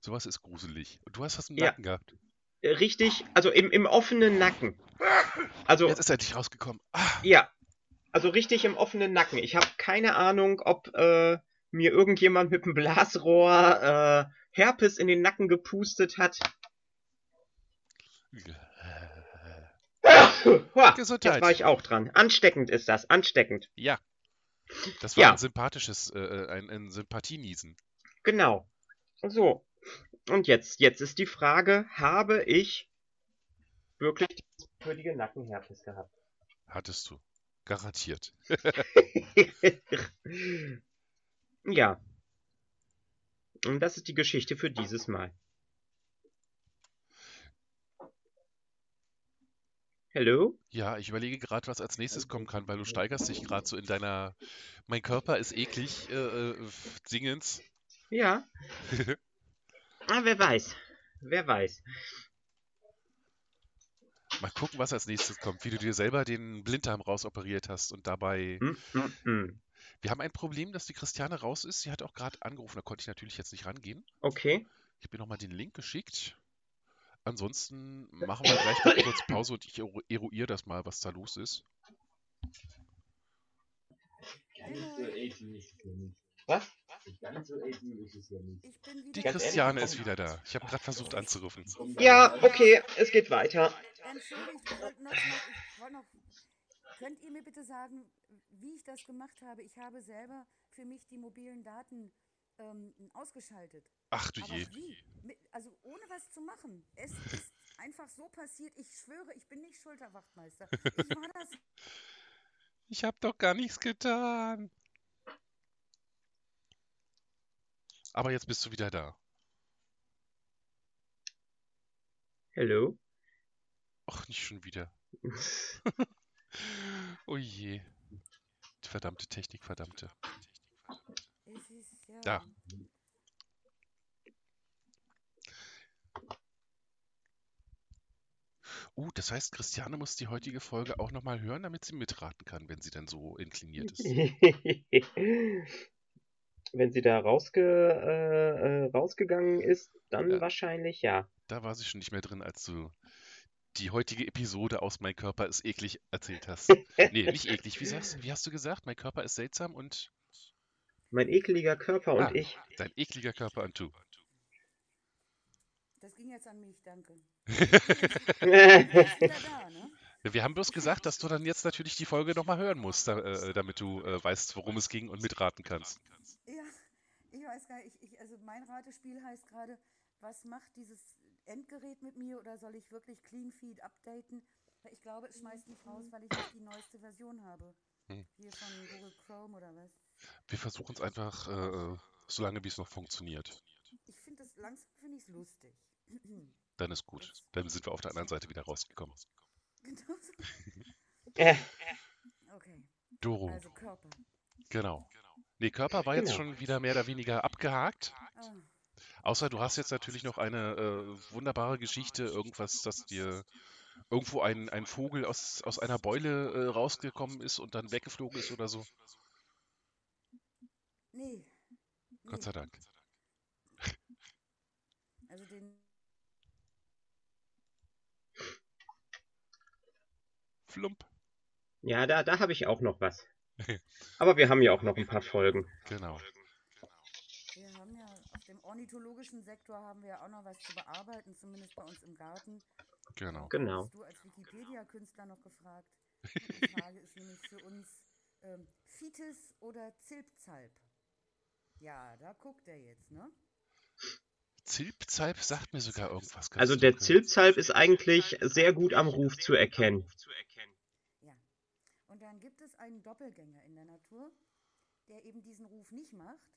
sowas ist gruselig. Und du hast das im Ja. Nacken gehabt. Richtig, also im, im offenen Nacken. Also, Jetzt ist er endlich rausgekommen. Ah, ja, also richtig im offenen Nacken. Ich habe keine Ahnung, ob äh, mir irgendjemand mit einem Blasrohr äh, Herpes in den Nacken gepustet hat. Hua, Gesundheit. Jetzt war ich auch dran. Ansteckend ist das, ansteckend. Ja. Das war Ja. ein sympathisches, äh, ein, ein Sympathieniesen. Genau. So. Und jetzt, jetzt ist die Frage, habe ich wirklich die würdige Nackenherpes gehabt? Hattest du. Garantiert. ja. Und das ist die Geschichte für dieses Mal. Hallo? Ja, ich überlege gerade, was als nächstes kommen kann, weil du steigerst dich gerade so in deiner Mein Körper ist eklig äh, äh, Dingens. Ja. Ah, wer weiß. Wer weiß. Mal gucken, was als nächstes kommt. Wie du dir selber den Blinddarm rausoperiert hast und dabei. Hm, hm, hm. Wir haben ein Problem, dass die Christiane raus ist. Sie hat auch gerade angerufen, da konnte ich natürlich jetzt nicht rangehen. Okay. Ich habe ihr nochmal den Link geschickt. Ansonsten machen wir gleich mal kurz Pause und ich eru- eruiere das mal, was da los ist. Was? Ganz so edgy ist es ja nicht. Ich bin wieder Die Ganz ehrlich, Christiane komm. ist wieder da. Ich habe gerade versucht anzurufen. Ja, okay, es geht weiter. entschuldigt, ich wollte noch, ich wollte noch. Könnt ihr mir bitte sagen, wie ich das gemacht habe? Ich habe selber für mich die mobilen Daten ähm, ausgeschaltet. Ach du Aber je. wie? Also ohne was zu machen. Es ist einfach so passiert. Ich schwöre, ich bin nicht Schulterwachtmeister. Ich war das. Ich hab doch gar nichts getan. Aber jetzt bist du wieder da. Hello? Ach, nicht schon wieder. Oh je. Verdammte Technik, verdammte. Es ist ja. Da. Uh, das heißt, Christiane muss die heutige Folge auch nochmal hören, damit sie mitraten kann, wenn sie denn so inkliniert ist. Wenn sie da rausge, äh, äh, rausgegangen ist, dann Ja. wahrscheinlich ja. Da war sie schon nicht mehr drin, als du die heutige Episode aus Mein Körper ist eklig erzählt hast. Nee, nicht eklig. Wie, sagst, wie hast du gesagt? Mein Körper ist seltsam und Mein ekeliger Körper und Ah. ich. dein ekliger Körper und du. Das ging jetzt an mich, danke. Da, ne? Wir haben bloß gesagt, dass du dann jetzt natürlich die Folge nochmal hören musst, da, äh, damit du äh, weißt, worum es ging und mitraten kannst. Ich weiß gar nicht. Ich, ich, also mein Ratespiel heißt gerade, was macht dieses Endgerät mit mir oder soll ich wirklich Clean Feed updaten? Ich glaube, es schmeißt mich raus, weil ich nicht die neueste Version habe. Hm. Hier von Google Chrome oder was. Wir versuchen es einfach, äh, so lange wie es noch funktioniert. Ich finde das langsam finde ich es lustig. Dann ist gut. Dann sind wir auf der anderen Seite wieder rausgekommen. genau so. Äh, Okay, Doro, also Körper. genau. Nee, Körper war jetzt Genau. schon wieder mehr oder weniger abgehakt. Außer du hast jetzt natürlich noch eine äh, wunderbare Geschichte, irgendwas, dass dir irgendwo ein, ein Vogel aus, aus einer Beule äh, rausgekommen ist und dann weggeflogen ist oder so. nee. Gott nee. sei Dank. Also den. Flump. ja, da, da habe ich auch noch was. Aber wir haben ja auch noch ein paar Folgen. Genau. Wir haben ja auf dem ornithologischen Sektor haben wir ja auch noch was zu bearbeiten, zumindest bei uns im Garten. Genau. Genau. Hast du als Wikipedia-Künstler noch gefragt? Die Frage ist nämlich für uns ähm, Fites oder Zilpzalp? Ja, da guckt er jetzt, ne? Zilpzalp sagt mir sogar irgendwas. ganz Also der. Zilpzalp ist eigentlich sehr gut am Ruf zu erkennen. Und dann gibt es einen Doppelgänger in der Natur, der eben diesen Ruf nicht macht,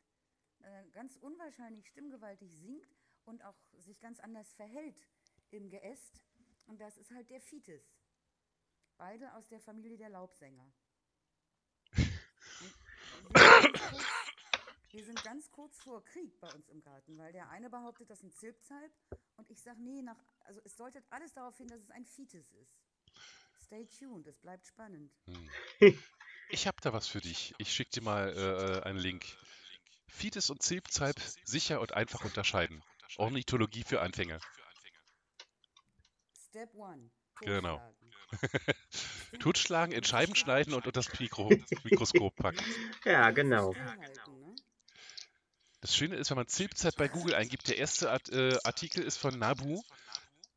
äh, ganz unwahrscheinlich stimmgewaltig singt und auch sich ganz anders verhält im Geäst. Und das ist halt der Fites. Beide aus der Familie der Laubsänger. Wir sind ganz kurz- vor Krieg bei uns im Garten, weil der eine behauptet, das ist ein Zilpzalp und ich sage, nee, nach, also es deutet alles darauf hin, dass es ein Fites ist. Stay tuned, es bleibt spannend. Hm. Ich hab da was für dich. Ich schick dir mal äh, einen Link. Fides und Zilpzalp sicher und einfach unterscheiden. Ornithologie für Anfänger. Step one. Genau. totschlagen. In Scheiben schneiden und unter das Mikro Mikroskop packen. Ja, genau. Ne? Das Schöne ist, wenn man Zilpzalp bei Google eingibt, der erste Art, äh, Artikel ist von Nabu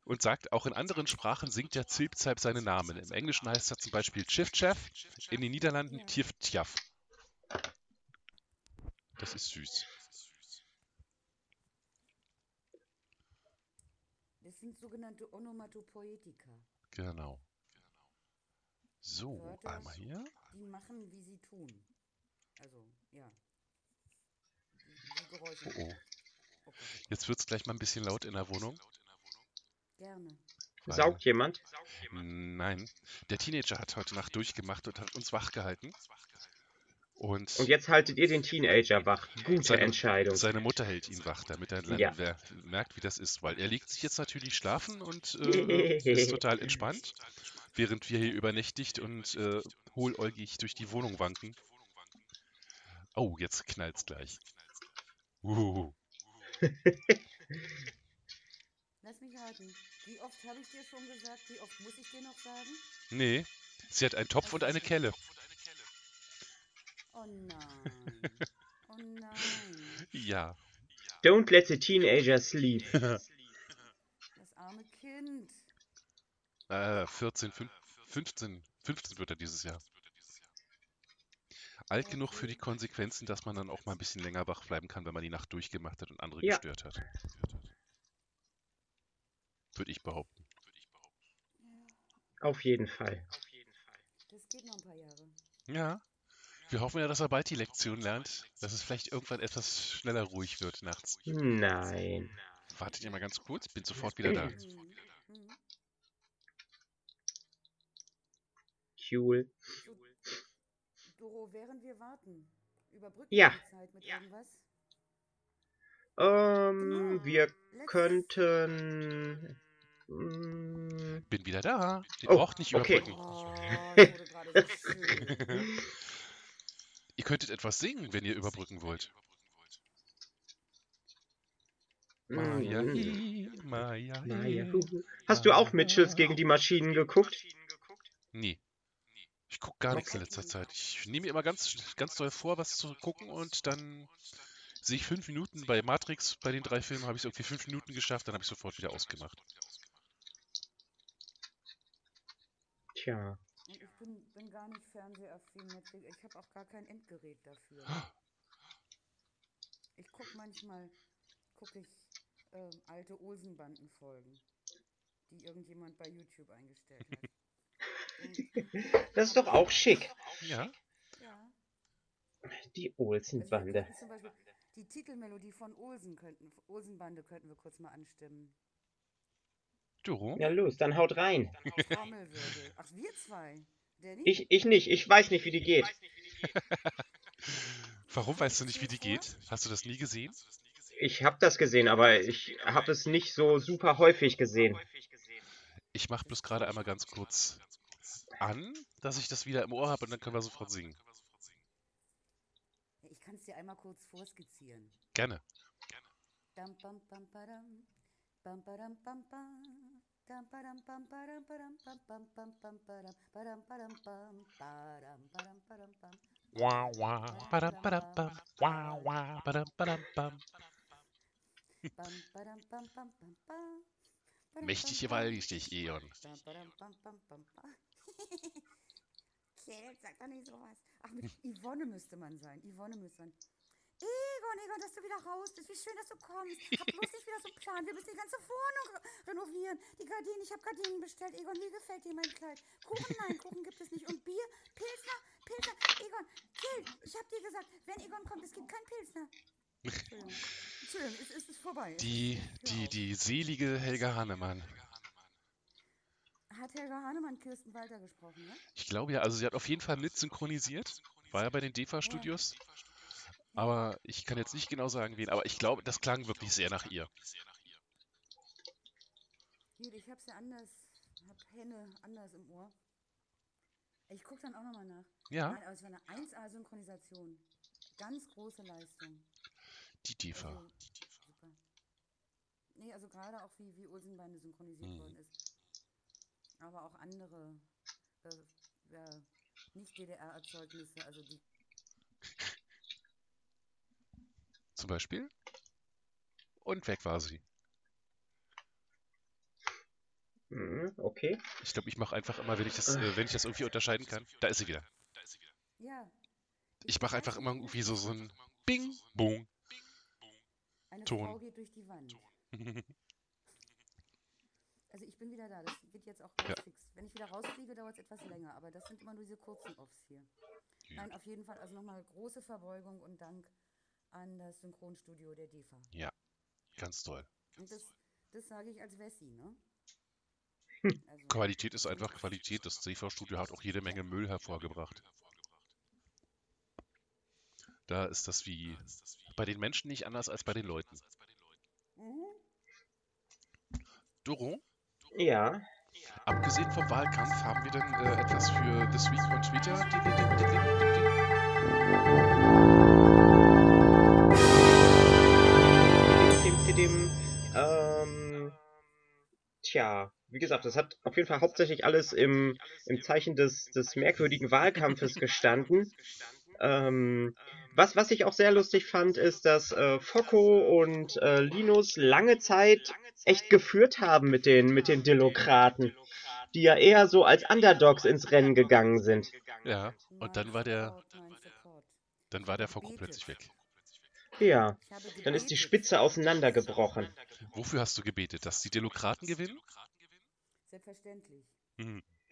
und sagt, auch in anderen Sprachen singt der Zilpzalp seine Namen. Im Englischen heißt er zum Beispiel Chifchaf, in den Niederlanden Ja. Tjiftjaf. Das ist süß. Das sind sogenannte Onomatopoetika. Genau. So, Wörter. einmal hier. Die machen, wie sie tun. Also, ja. Die, die Geräusche. Oh, oh. Jetzt wird es gleich mal ein bisschen laut in der Wohnung. Gerne. weil- Saugt jemand? Nein, der Teenager hat heute Nacht durchgemacht und hat uns wach gehalten. Und, Und jetzt haltet ihr den Teenager wach. Gute Seine- Entscheidung. seine Mutter hält ihn wach, damit er Ja. wer- merkt, wie das ist. Weil er legt sich jetzt natürlich schlafen und äh, ist total entspannt, während wir hier übernächtigt und äh, hohläugig durch die Wohnung wanken. Oh, jetzt knallt's gleich. Uh, Lass mich raten. Wie oft habe ich dir schon gesagt? Wie oft muss ich dir noch sagen? nee, sie hat einen Topf und eine Kelle. Oh nein. Oh nein. Ja, Don't let the teenager sleep. Das arme Kind. Äh, 14, 15, 15 wird er dieses Jahr. Alt genug für die Konsequenzen, dass man dann auch mal ein bisschen länger wach bleiben kann, wenn man die Nacht durchgemacht hat und andere Ja. gestört hat. Würde ich behaupten. Auf jeden Fall. Das geht noch ein paar Jahre. Ja. Wir hoffen ja, dass er bald die Lektion lernt, dass es vielleicht irgendwann etwas schneller ruhig wird nachts. Nein. Wartet ihr mal ganz kurz, bin sofort wieder da. Cool. Doro, während wir warten, überbrücken Ja. wir die Zeit mit irgendwas? Ähm, Genau. wir Let's- könnten. Mm, Bin wieder da. Ihr Oh, braucht nicht okay. überbrücken. Oh. Ihr könntet etwas singen, wenn ihr überbrücken wollt. Maya, hi, Maya, Maya. Hast du auch Mitchells gegen die Maschinen geguckt? Nee. Ich gucke gar nichts in Okay. letzter Zeit. Ich nehme mir immer ganz, ganz doll vor, was zu gucken und dann sehe ich fünf Minuten. Bei Matrix, bei den drei Filmen, habe ich es irgendwie fünf Minuten geschafft, dann habe ich sofort wieder ausgemacht. Tja. Ich bin, bin gar nicht fernsehaffin. Ich habe auch gar kein Endgerät dafür. Ich gucke manchmal, gucke ich ähm, alte Olsenbanden-Folgen, die irgendjemand bei YouTube eingestellt hat. Das ist doch auch schick. Ja, ja. Die Also Olsenbande. zum Beispiel die Titelmelodie von Olsen könnten, Olsenbande könnten wir kurz mal anstimmen. Doro? Ja, los, dann haut rein. Ach, wir zwei. Danny? Ich, ich nicht. Ich weiß nicht, wie die geht. Warum weißt du nicht, wie die geht? Hast du das nie gesehen? Ich habe das gesehen, aber ich habe es nicht so super häufig gesehen. Ich mache bloß gerade einmal ganz kurz an, dass ich das wieder im Ohr habe und dann können wir sofort singen. Ich kann es dir einmal kurz vorskizzieren. Gerne. Dam, Mächtig gewaltig, Eon. Bam, bam. Kill, sag doch nicht sowas. Ach, mit Yvonne müsste man sein. Yvonne müsste man. Egon, Egon, dass du wieder raus bist. Wie schön, dass du kommst. Hab bloß nicht wieder so einen Plan. Wir müssen die ganze Wohnung re- renovieren. Die Gardinen, ich habe Gardinen bestellt. Egon, wie gefällt dir mein Kleid? Kuchen, nein, Kuchen gibt es nicht. Und Bier, Pilsner, Pilsner. Egon, Kill, ich habe dir gesagt, wenn Egon kommt, es gibt kein Pilsner. Entschuldigung. Entschuldigung, es, es ist vorbei. Die, die, die selige Helga Hannemann. Hat Helga Hahnemann Kirsten Walter gesprochen, ne? Ich glaube ja, also sie hat auf jeden Fall mit synchronisiert. War ja bei den DEFA-Studios. Aber ich kann jetzt nicht genau sagen, wen. Aber ich glaube, das klang wirklich sehr nach ihr. Gut, ich hab's ja anders, hab Henne anders im Ohr. Ich guck dann auch nochmal nach. Ja, Nein, aber es war eine 1A-Synchronisation. Ganz große Leistung. die DEFA. Also, super. Nee, also gerade auch wie, wie Olsenbande synchronisiert Hm. worden ist. Aber auch andere äh, ja, Nicht-DDR-Erzeugnisse, also die Zum Beispiel. Und weg war sie. Mhm, okay. Ich glaube, ich mache einfach immer, wenn ich das, äh, wenn ich das irgendwie unterscheiden kann. Da ist sie wieder. Ja. Ich mache einfach immer wie irgendwie so, so ein Bing, Bong. Eine Ton. Frau geht durch die Wand. Also ich bin wieder da, das geht jetzt auch ganz Ja. fix. Wenn ich wieder rausfliege, dauert es etwas länger, aber das sind immer nur diese kurzen Offs hier. Nein, auf jeden Fall, also nochmal große Verbeugung und Dank an das Synchronstudio der DEFA. Ganz toll. Und das, das sage ich als Wessi, ne? Also, Qualität ist einfach Qualität. Das DEFA-Studio hat auch jede Menge Müll hervorgebracht. Da ist das wie bei den Menschen nicht anders als bei den Leuten. mhm. Doro, Ja. abgesehen vom Wahlkampf, haben wir denn äh, etwas für This Week on Twitter? Di- di- di- tja, wie gesagt, das hat auf jeden Fall hauptsächlich alles im, im Zeichen des, des merkwürdigen Wahlkampfes gestanden. Ähm, was, was ich auch sehr lustig fand, ist, dass äh, Focko und äh, Linus lange Zeit echt geführt haben mit den, mit den Demokraten. die ja eher so als Underdogs ins Rennen gegangen sind. Ja, und dann war der, dann war der gebetet. plötzlich weg. Ja, dann ist die. Spitze auseinandergebrochen. Wofür hast du gebetet? Dass die Demokraten gewinnen? Selbstverständlich. Hm.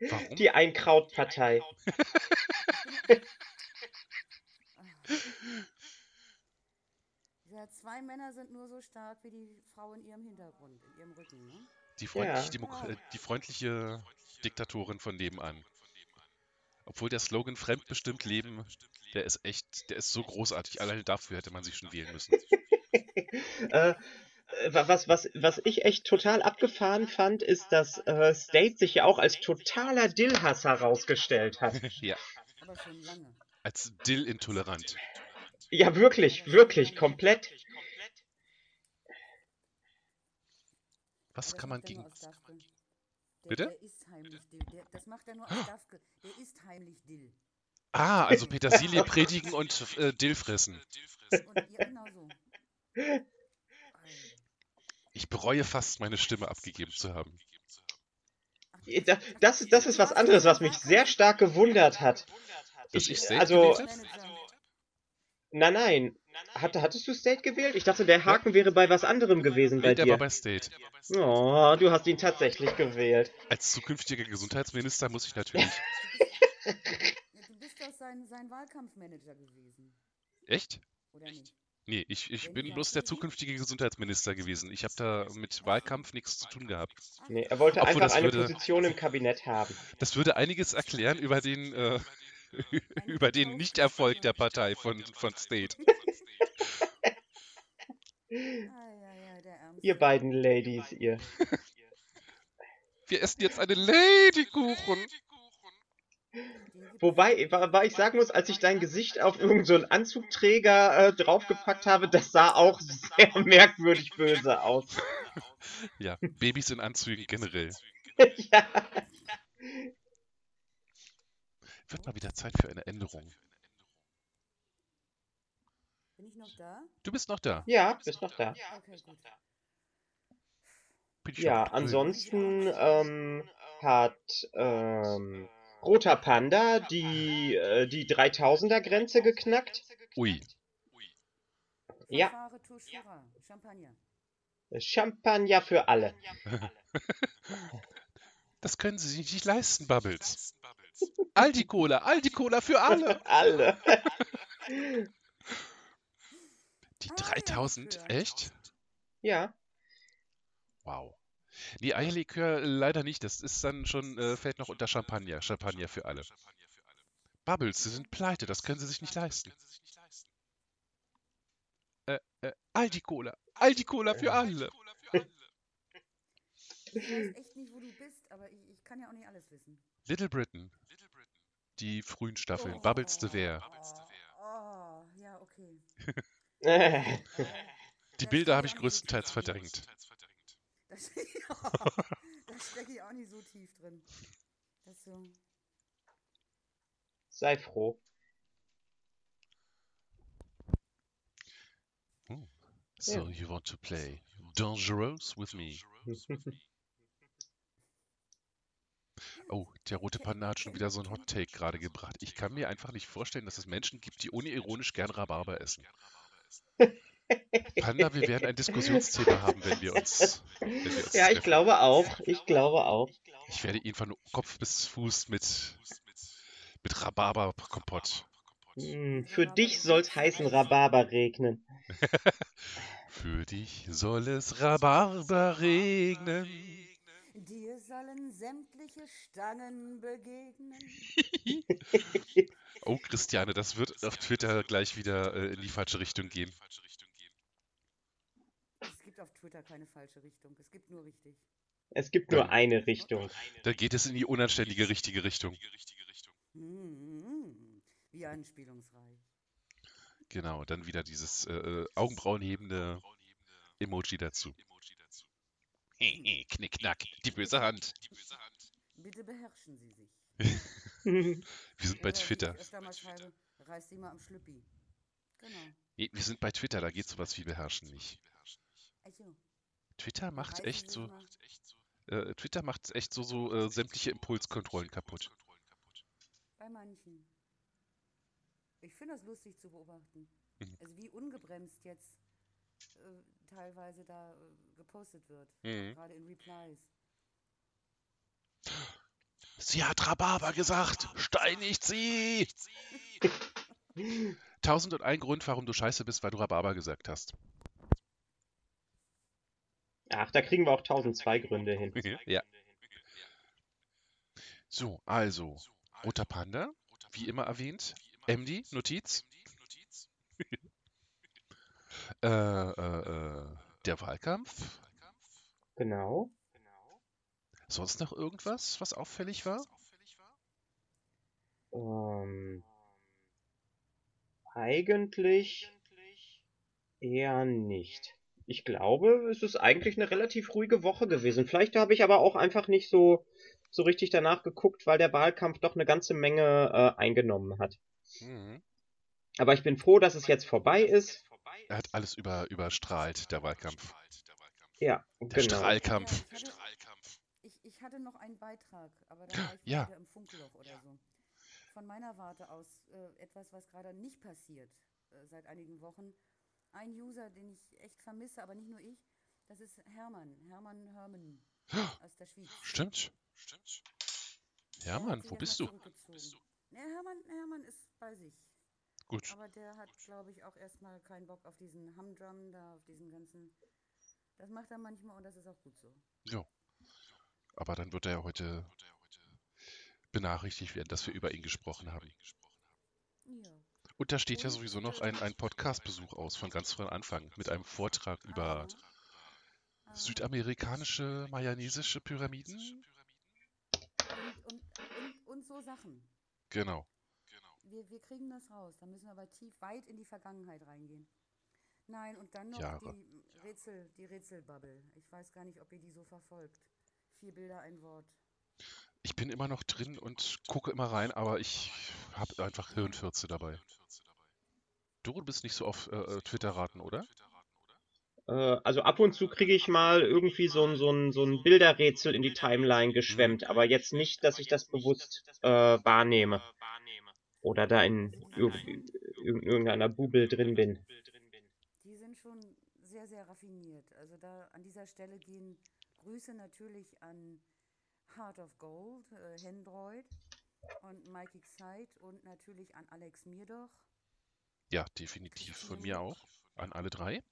Warum? Die Einkrautpartei. Ja, zwei Männer sind nur so stark wie die Frau in ihrem Hintergrund, in ihrem Rücken. Ne? Die freundliche, Ja. Demo äh, die freundliche Diktatorin von nebenan. Obwohl der Slogan fremdbestimmt leben, der ist echt, der ist so großartig. Alleine dafür hätte man sich schon wählen müssen. Äh, wa- was, was, was ich echt total abgefahren fand, ist, dass äh, State sich ja auch als totaler Dill-Hasser herausgestellt hat. ja, als Dill-intolerant. Ja, wirklich, wirklich, komplett. Was kann man gegen... nur aus Dafke. Der, Bitte? Der ist heimlich Dill. Der, das macht er nur aus Dafke. Der ist heimlich Dill. Ah, also Petersilie predigen und äh, Dill fressen. Und ja, genau so. Ich bereue fast, meine Stimme abgegeben zu haben. Da- Das, das ist was anderes, was mich sehr stark gewundert hat. Ich- also-. Nein, nein. Hatte, hattest du State gewählt? Ich dachte, der Haken wäre bei was anderem gewesen bei Nee, der war dir. bei State. Oh, du hast ihn tatsächlich gewählt. Als zukünftiger Gesundheitsminister muss ich natürlich. Ja, du bist doch sein, sein Wahlkampfmanager gewesen. Echt? Oder nicht? Nee, ich, ich bin ja. bloß der zukünftige Gesundheitsminister gewesen. Ich habe da mit Wahlkampf nichts zu tun gehabt. Nee, er wollte Obwohl, einfach eine würde- Position im Kabinett haben. Das würde einiges erklären über den, äh, über den Nichterfolg der Partei von, von State. Ah, ja, ja, der Ärmste. Ihr beiden Ladies, ihr. Wir essen jetzt einen Ladykuchen. Wobei, wobei ich sagen muss, als ich dein Gesicht auf irgendeinen so einen Anzugträger äh, draufgepackt habe, das sah auch sehr merkwürdig böse aus. Ja, Babys in Anzügen generell. ja. Wird mal wieder Zeit für eine Änderung. Bin ich noch da? Du bist noch da. ja, bist noch da. Okay, gut. Ja, ansonsten ähm, hat ähm, Roter Panda die, äh, die 3000er-Grenze geknackt. Ui. Ja. Champagner. Champagner für alle. Das können Sie sich nicht leisten, Bubbles. Aldi Cola, Aldi Cola für alle. alle. Die Ah, 3000, Eierlikör. echt? Ja. Wow. Nee, Eierlikör leider nicht. Das ist dann schon, äh, fällt noch unter Champagner. Champagner für alle. Bubbles, Sie sind pleite, das können Sie sich nicht leisten. Äh, äh, Aldi Cola, Aldi Cola für alle. Ich weiß echt nicht, wo du bist, aber ich, ich kann ja auch nicht alles wissen. Little Britain. Die frühen Staffeln. Oh. Bubbles the Wear. Oh, ja, okay. Die Bilder habe ich so größtenteils verdrängt. Das, da stecke ich auch nicht so tief drin. Das so. Sei froh. So, Ja. you want to play Dangerous with me? Oh, der rote Panda hat schon wieder so einen Hot Take gerade gebracht. Ich kann mir einfach nicht vorstellen, dass es Menschen gibt, die unironisch gern Rhabarber essen. Panda, wir werden ein Diskussionsthema haben, wenn wir uns. Wenn wir uns ja, ich treffen. glaube auch. Ich glaube auch. Ich werde ihn von Kopf bis Fuß mit, mit Rhabarber-Kompott. Hm, für dich soll's heißen Rhabarber regnen. Für dich soll es Rhabarber regnen. Dir sollen sämtliche Stangen begegnen. Christiane, das wird auf Twitter gleich wieder äh, in die falsche Richtung gehen. Es gibt auf Twitter keine falsche Richtung. Es gibt nur richtig. Es gibt nur eine Richtung. Da geht es in die unanständige richtige Richtung. Wie anspielungsreich. Genau, dann wieder dieses äh, äh, Augenbrauenhebende Emoji dazu. Knickknack, die böse Hand. Bitte beherrschen Sie sich. Wir sind bei wie Twitter. Reiß Sie mal am Schlüppi. Genau. Nee, wir sind bei Twitter, da geht sowas wie beherrschen nicht. Twitter macht echt so, Äh, Twitter macht echt so, so äh, sämtliche Impulskontrollen kaputt. Bei manchen. Ich finde das lustig zu beobachten. Mhm. Also wie ungebremst jetzt äh, teilweise da äh, gepostet wird. Mhm. Gerade in Replies. Sie hat Rhabarber gesagt. Steinigt sie! Tausend und ein Grund, warum du scheiße bist, weil du Rhabarber gesagt hast. Ach, da kriegen wir auch 1002 Gründe hin. ja. So, also, Roter Panda, wie immer erwähnt. MD, Notiz. äh, äh, äh, der Wahlkampf. Genau. Sonst noch irgendwas, was auffällig war? Ähm, eigentlich eher nicht. Ich glaube, es ist eigentlich eine relativ ruhige Woche gewesen. Vielleicht habe ich aber auch einfach nicht so, so richtig danach geguckt, weil der Wahlkampf doch eine ganze Menge äh, eingenommen hat. Mhm. Aber ich bin froh, dass es jetzt vorbei ist. Er hat alles über, überstrahlt, der Wahlkampf. Ja, Der genau. Strahlkampf. Ich, hatte, ich, hatte noch einen Beitrag, aber da war ich Ja. wieder im Funkloch oder so. Von meiner Warte aus äh, etwas, was gerade nicht passiert äh, seit einigen Wochen. Ein User, den ich echt vermisse, aber nicht nur ich, das ist Hermann. Hermann Hermann aus der Schweiz. Stimmt. Der Ja, hat Mann, sich wo bist du? zurückgezogen. Nee, Hermann, Hermann ist bei sich. Gut. Aber der hat, glaube ich, auch erstmal keinen Bock auf diesen Humdrum da, auf diesen ganzen. Das macht er manchmal und das ist auch gut so. Ja. Aber dann wird er ja heute benachrichtigt werden, dass wir über ihn gesprochen haben. Ja. Und da steht ja sowieso noch ein, ein Podcast-Besuch aus von ganz von Anfang mit einem Vortrag über südamerikanische, mayanesische Pyramiden. Und, und, und, und so Sachen. Genau. Wir, wir kriegen das raus. Da müssen wir aber tief weit in die Vergangenheit reingehen. Nein, und dann noch Jahre. die Rätsel, die Rätselbubble. Ich weiß gar nicht, ob ihr die so verfolgt. Vier Bilder, ein Wort. Ich bin immer noch drin und gucke immer rein, aber ich habe einfach Hirnfürze dabei. Du bist nicht so auf äh, äh, Twitter raten, oder? Äh, also ab und zu kriege ich mal irgendwie so ein, so ein, so ein Bilderrätsel in die Timeline geschwemmt, aber jetzt nicht, dass ich das bewusst äh, wahrnehme. Oder da in irgendeiner Bubel drin bin. Die sind schon sehr, sehr raffiniert. Also da an dieser Stelle gehen Grüße natürlich an Heart of Gold, äh, Hendroid und Mike Excite und natürlich an Alex Mirdoch. Ja, definitiv. Von mir auch. An alle drei.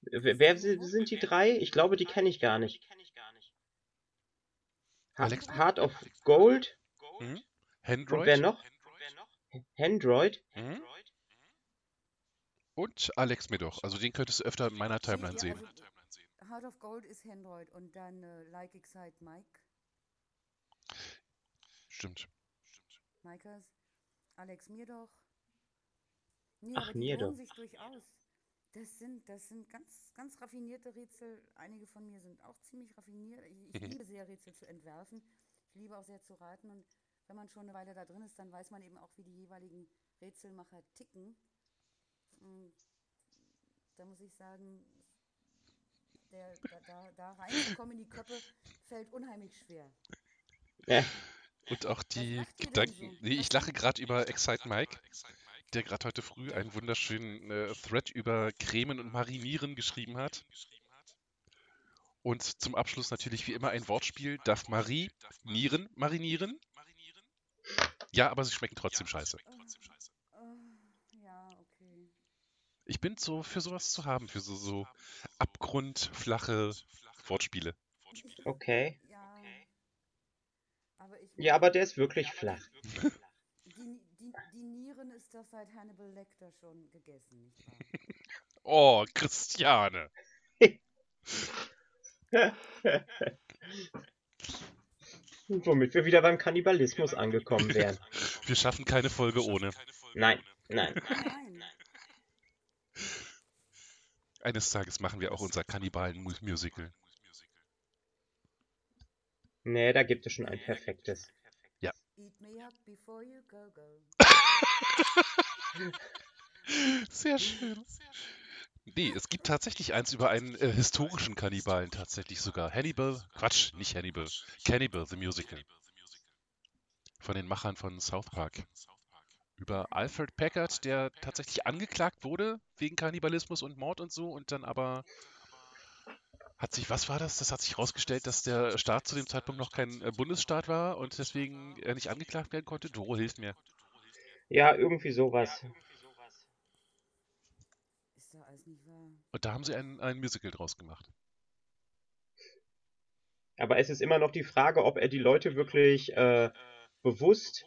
Wer, wer si- sind die drei? Ich glaube, die kenne ich gar nicht. Alex- Heart of Gold? Mhm. Und Handroid. wer noch? Handroid? Mhm. Und Alex Midoch. Also den könntest du öfter in meiner Timeline Ja, sehen. Heart of Gold ist Hendroid und dann äh, Like Excite Mike, Stimmt. Mikers, Alex Mirdoch. Nee, Ach, aber die Mirdoch. lohnen sich durchaus. Das sind, das sind ganz, ganz raffinierte Rätsel. Einige von mir sind auch ziemlich raffiniert. Ich, ich Mhm. liebe sehr, Rätsel zu entwerfen. Ich liebe auch sehr zu raten. Und wenn man schon eine Weile da drin ist, dann weiß man eben auch, wie die jeweiligen Rätselmacher ticken. Und da muss ich sagen, der, da, da, da reinzukommen in die Köpfe fällt unheimlich schwer. Ja. Und auch die Gedanken. so? Nee, ich lache gerade über Excite Mike, der gerade heute früh einen wunderschönen äh, Thread über Cremen und Marinieren geschrieben hat. Und zum Abschluss natürlich wie immer ein Wortspiel. Darf Marie Nieren marinieren? Ja, aber sie schmecken trotzdem scheiße. Oh, ja, okay. Ich bin so für sowas zu haben, für so, so abgrundflache Wortspiele. Okay. Ja. Aber ich Ja, aber der ist wirklich flach. die, die, die Nieren ist doch seit Hannibal Lecter schon gegessen, nicht wahr? Oh, Christiane. Womit wir wieder beim Kannibalismus angekommen wären. Wir schaffen keine Folge ohne. Nein, nein. Nein. Eines Tages machen wir auch unser Kannibalen-Musical. Nee, da gibt es schon ein perfektes. Eat me up before you go go. Sehr schön. Nee, es gibt tatsächlich eins über einen äh, historischen Kannibalen tatsächlich sogar. Hannibal, Quatsch, nicht Hannibal. Cannibal, the Musical. Von den Machern von South Park. Über Alfred Packard, der tatsächlich angeklagt wurde wegen Kannibalismus und Mord und so und dann aber hat sich, was war das? Das hat sich herausgestellt, dass der Staat zu dem Zeitpunkt noch kein äh, Bundesstaat war und deswegen er nicht angeklagt werden konnte. Doro hilft mir. Ja, irgendwie sowas. Ist doch alles nicht wahr. Und da haben sie ein, ein Musical draus gemacht. Aber es ist immer noch die Frage, ob er die Leute wirklich äh, bewusst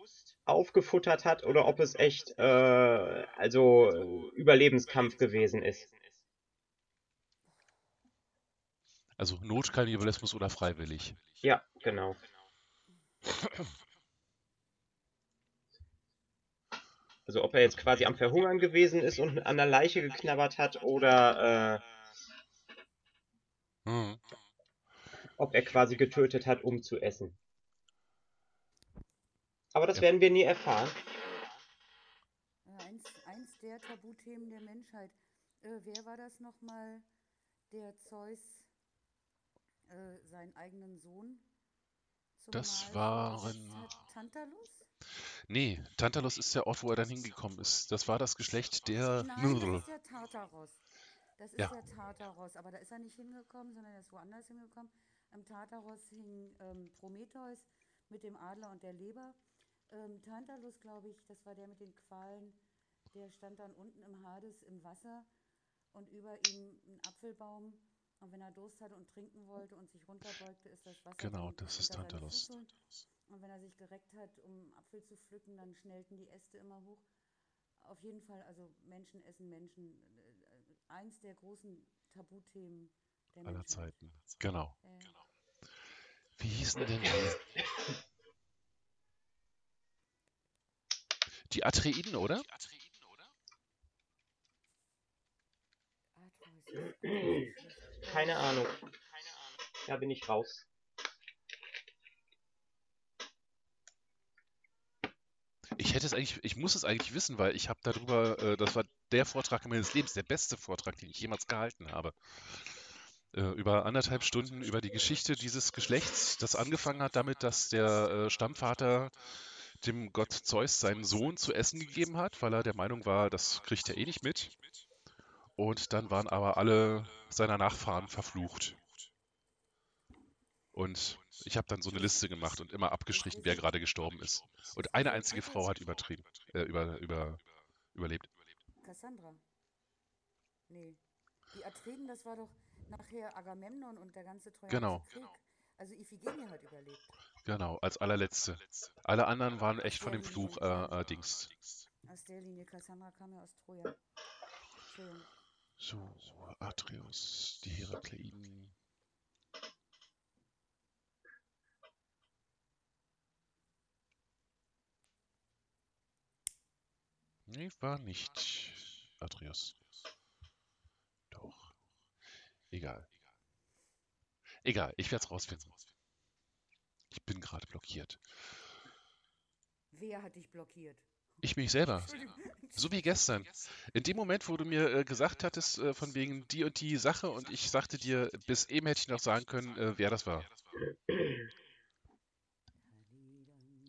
aufgefuttert hat oder ob es echt äh, also Überlebenskampf gewesen ist. Also Notkannibalismus oder freiwillig. Ja, genau. Also ob er jetzt quasi am Verhungern gewesen ist und an der Leiche geknabbert hat oder äh, Hm. ob er quasi getötet hat, um zu essen. Aber das Ja. werden wir nie erfahren. Ja, eins, eins der Tabuthemen der Menschheit. Äh, wer war das nochmal, der Zeus äh, seinen eigenen Sohn zum Das waren-? Tantalus? Nee, Tantalus ist der Ort, wo er dann hingekommen ist. Das war das Geschlecht der Nudel. das ist der Tartaros. Das ist Ja. der Tartaros, aber da ist er nicht hingekommen, sondern er ist woanders hingekommen. Am Tartaros hing ähm, Prometheus mit dem Adler und der Leber. Ähm, Tantalus, glaube ich, das war der mit den Qualen, der stand dann unten im Hades im Wasser und über ihm ein Apfelbaum. Und wenn er Durst hatte und trinken wollte und sich runterbeugte, ist das Wasser Genau, das ist Tantalus. Und wenn er sich gereckt hat, um Apfel zu pflücken, dann schnellten die Äste immer hoch. Auf jeden Fall, also Menschen essen Menschen. Äh, eins der großen Tabuthemen der aller Menschheit. Zeiten. Genau. Äh, Wie hießen denn die? Die Atreiden, oder? Atreus. Keine Ahnung. Da bin ich raus. Ich hätte es eigentlich, ich muss es eigentlich wissen, weil ich habe darüber, äh, das war der Vortrag meines Lebens, der beste Vortrag, den ich jemals gehalten habe. Äh, über anderthalb Stunden über die Geschichte dieses Geschlechts, das angefangen hat damit, dass der äh, Stammvater dem Gott Zeus seinen Sohn zu essen gegeben hat, weil er der Meinung war, das kriegt er eh nicht mit. Und dann waren aber alle seiner Nachfahren verflucht. Und ich habe dann so eine Liste gemacht und immer abgestrichen, wer gerade gestorben ist. Und eine einzige Frau hat übertrieben, äh, über, über, überlebt. Cassandra. Nee. Die Atriden, das war doch nachher Agamemnon und der ganze Trojanische Genau. Krieg. Also Iphigenie hat überlebt. Genau, als allerletzte. Alle anderen waren echt von dem Fluch äh, äh, Dings. Aus der Linie. Cassandra kam ja aus Troja. Entschuldigung. So, Atreus, die Herakleiden. Nee, war nicht Atreus. Doch. Egal. Egal, ich werde es rausfinden. Ich bin gerade blockiert. Wer hat dich blockiert? Ich mich selber. So wie gestern. In dem Moment, wo du mir äh, gesagt hattest, äh, von wegen die und die Sache, und ich sagte dir, bis eben hätte ich noch sagen können, äh, wer das war.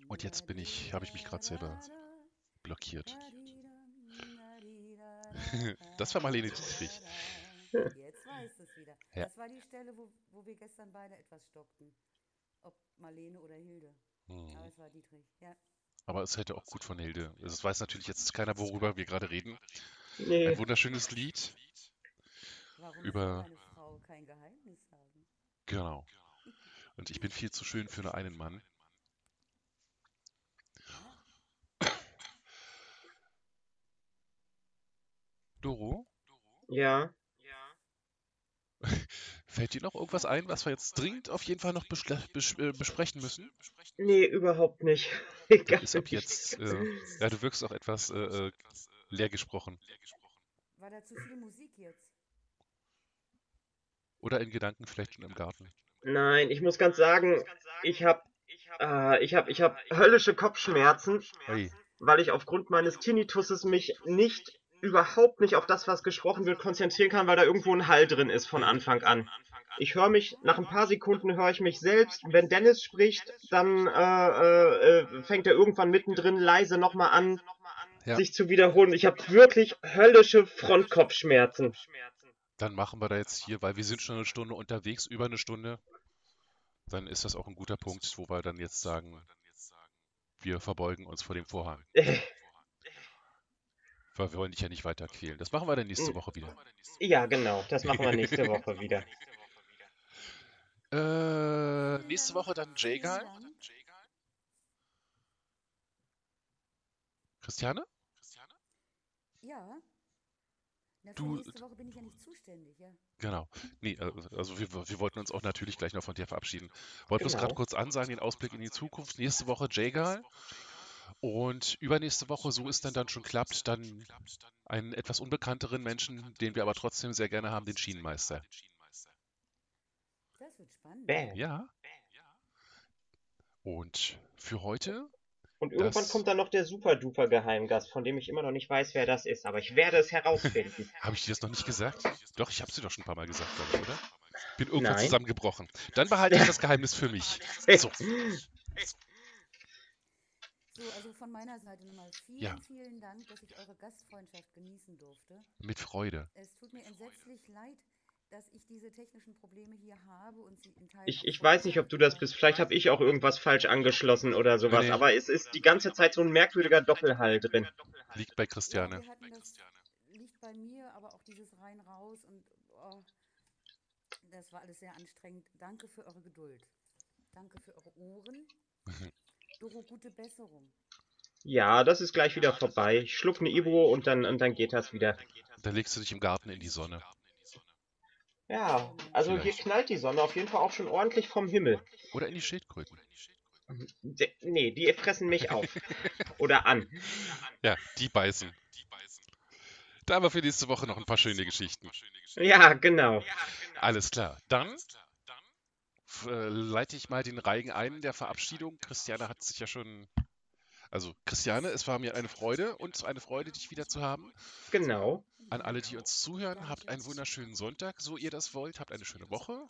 Und jetzt bin ich, habe ich mich gerade selber blockiert. Das war Marlene Dietrich. Weiß es wieder. Ja. Das war die Stelle, wo, wo wir gestern beide etwas stockten. Ob Marlene oder Hilde. Hm. Aber es war Dietrich. Ja. Aber es hätte auch gut von Hilde. Es weiß natürlich jetzt keiner, worüber wir gerade reden. Nee. Ein wunderschönes Lied. Warum Über- eine Frau kein Geheimnis haben? Genau. Und ich bin viel zu schön für nur einen Mann. Doro, Ja. fällt dir noch irgendwas ein, was wir jetzt dringend auf jeden Fall noch bes äh, besprechen müssen? Nee, überhaupt nicht. Gar ist ab jetzt, äh, ja, du wirkst auch etwas äh, äh, leer gesprochen. War da zu viel Musik jetzt? Oder in Gedanken vielleicht schon im Garten. Nein, ich muss ganz sagen, ich hab, äh, ich hab, ich hab höllische Kopfschmerzen, Hey, weil ich aufgrund meines Tinnituses mich nicht überhaupt nicht auf das, was gesprochen wird, konzentrieren kann, weil da irgendwo ein Hall drin ist von Anfang an. Ich höre mich, nach ein paar Sekunden höre ich mich selbst. Wenn Dennis spricht, dann äh, äh, äh fängt er irgendwann mittendrin leise nochmal an, ja. sich zu wiederholen. Ich habe wirklich höllische Frontkopfschmerzen. Dann machen wir da jetzt hier, weil wir sind schon eine Stunde unterwegs, über eine Stunde. Dann ist das auch ein guter Punkt, wo wir dann jetzt sagen, wir verbeugen uns vor dem Vorhang. Weil wir wollen dich ja nicht weiter quälen. Das machen wir dann nächste Woche wieder. Ja, genau. Das machen wir nächste Woche wieder. Äh, nächste Woche dann Jagal. Christiane? Ja. Na, du, nächste Woche bin ich ja nicht zuständig, ja. Genau. Nee, also, also wir, wir wollten uns auch natürlich gleich noch von dir verabschieden. Wollten genau. uns gerade kurz ansagen, den Ausblick in die Zukunft. Nächste Woche Jagal. Und übernächste Woche, so es dann dann schon klappt, dann einen etwas unbekannteren Menschen, den wir aber trotzdem sehr gerne haben, den Schienenmeister. Das wird spannend. Bam. Ja. Und für heute und irgendwann das... kommt dann noch der super-duper Geheimgast, von dem ich immer noch nicht weiß, wer das ist, aber ich werde es herausfinden. Habe ich dir das noch nicht gesagt? Doch, ich habe es dir doch schon ein paar Mal gesagt, glaube ich, oder? Bin irgendwann Nein. zusammengebrochen. Dann behalte ich das Geheimnis für mich. So. So, also von meiner Seite nochmal vielen, ja. vielen Dank, dass ich eure Gastfreundschaft genießen durfte. Mit Freude. Es tut mir entsetzlich leid, dass ich diese technischen Probleme hier habe und sie in Teilen. Ich, ich weiß nicht, ob du das bist. Vielleicht habe ich auch irgendwas falsch angeschlossen oder sowas. Nee. Aber es ist die ganze Zeit so ein merkwürdiger Doppelhall drin. Liegt bei Christiane. Ja, das, liegt bei mir, aber auch dieses rein raus und oh, das war alles sehr anstrengend. Danke für eure Geduld. Danke für eure Ohren. Doro, gute Besserung. Ja, das ist gleich wieder vorbei. Ich schluck eine Ibro und dann, und dann geht das wieder. Dann legst du dich im Garten in die Sonne. Ja, also Vielleicht. hier knallt die Sonne auf jeden Fall auch schon ordentlich vom Himmel. Oder in die Schildkröten. De, nee, die fressen mich auf. Oder an. Ja, die beißen. Da haben wir für nächste Woche noch ein paar schöne Geschichten. Ja, genau. Alles klar. Dann leite ich mal den Reigen ein der Verabschiedung. Christiane hat sich ja schon. Also, Christiane, es war mir eine Freude und eine Freude, dich wieder zu haben. Genau. An alle, die uns zuhören, habt einen wunderschönen Sonntag, so ihr das wollt. Habt eine schöne Woche.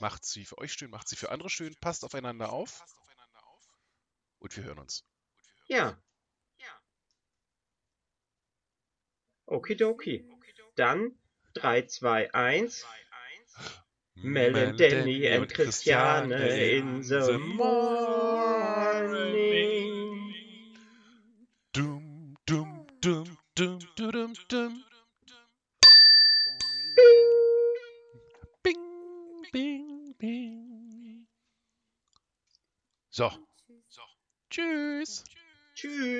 Macht sie für euch schön, macht sie für andere schön. Passt aufeinander auf. Und wir hören uns. Ja. Okidoki. Dann 3, 2, 1. Mel, Mel and Danny and, and Christiane, Christiane in the, the morning. Dum, dum, dum, dum, dum, dum, dum. Bing, bing, bing. So. so. Tschüss. Tschüss.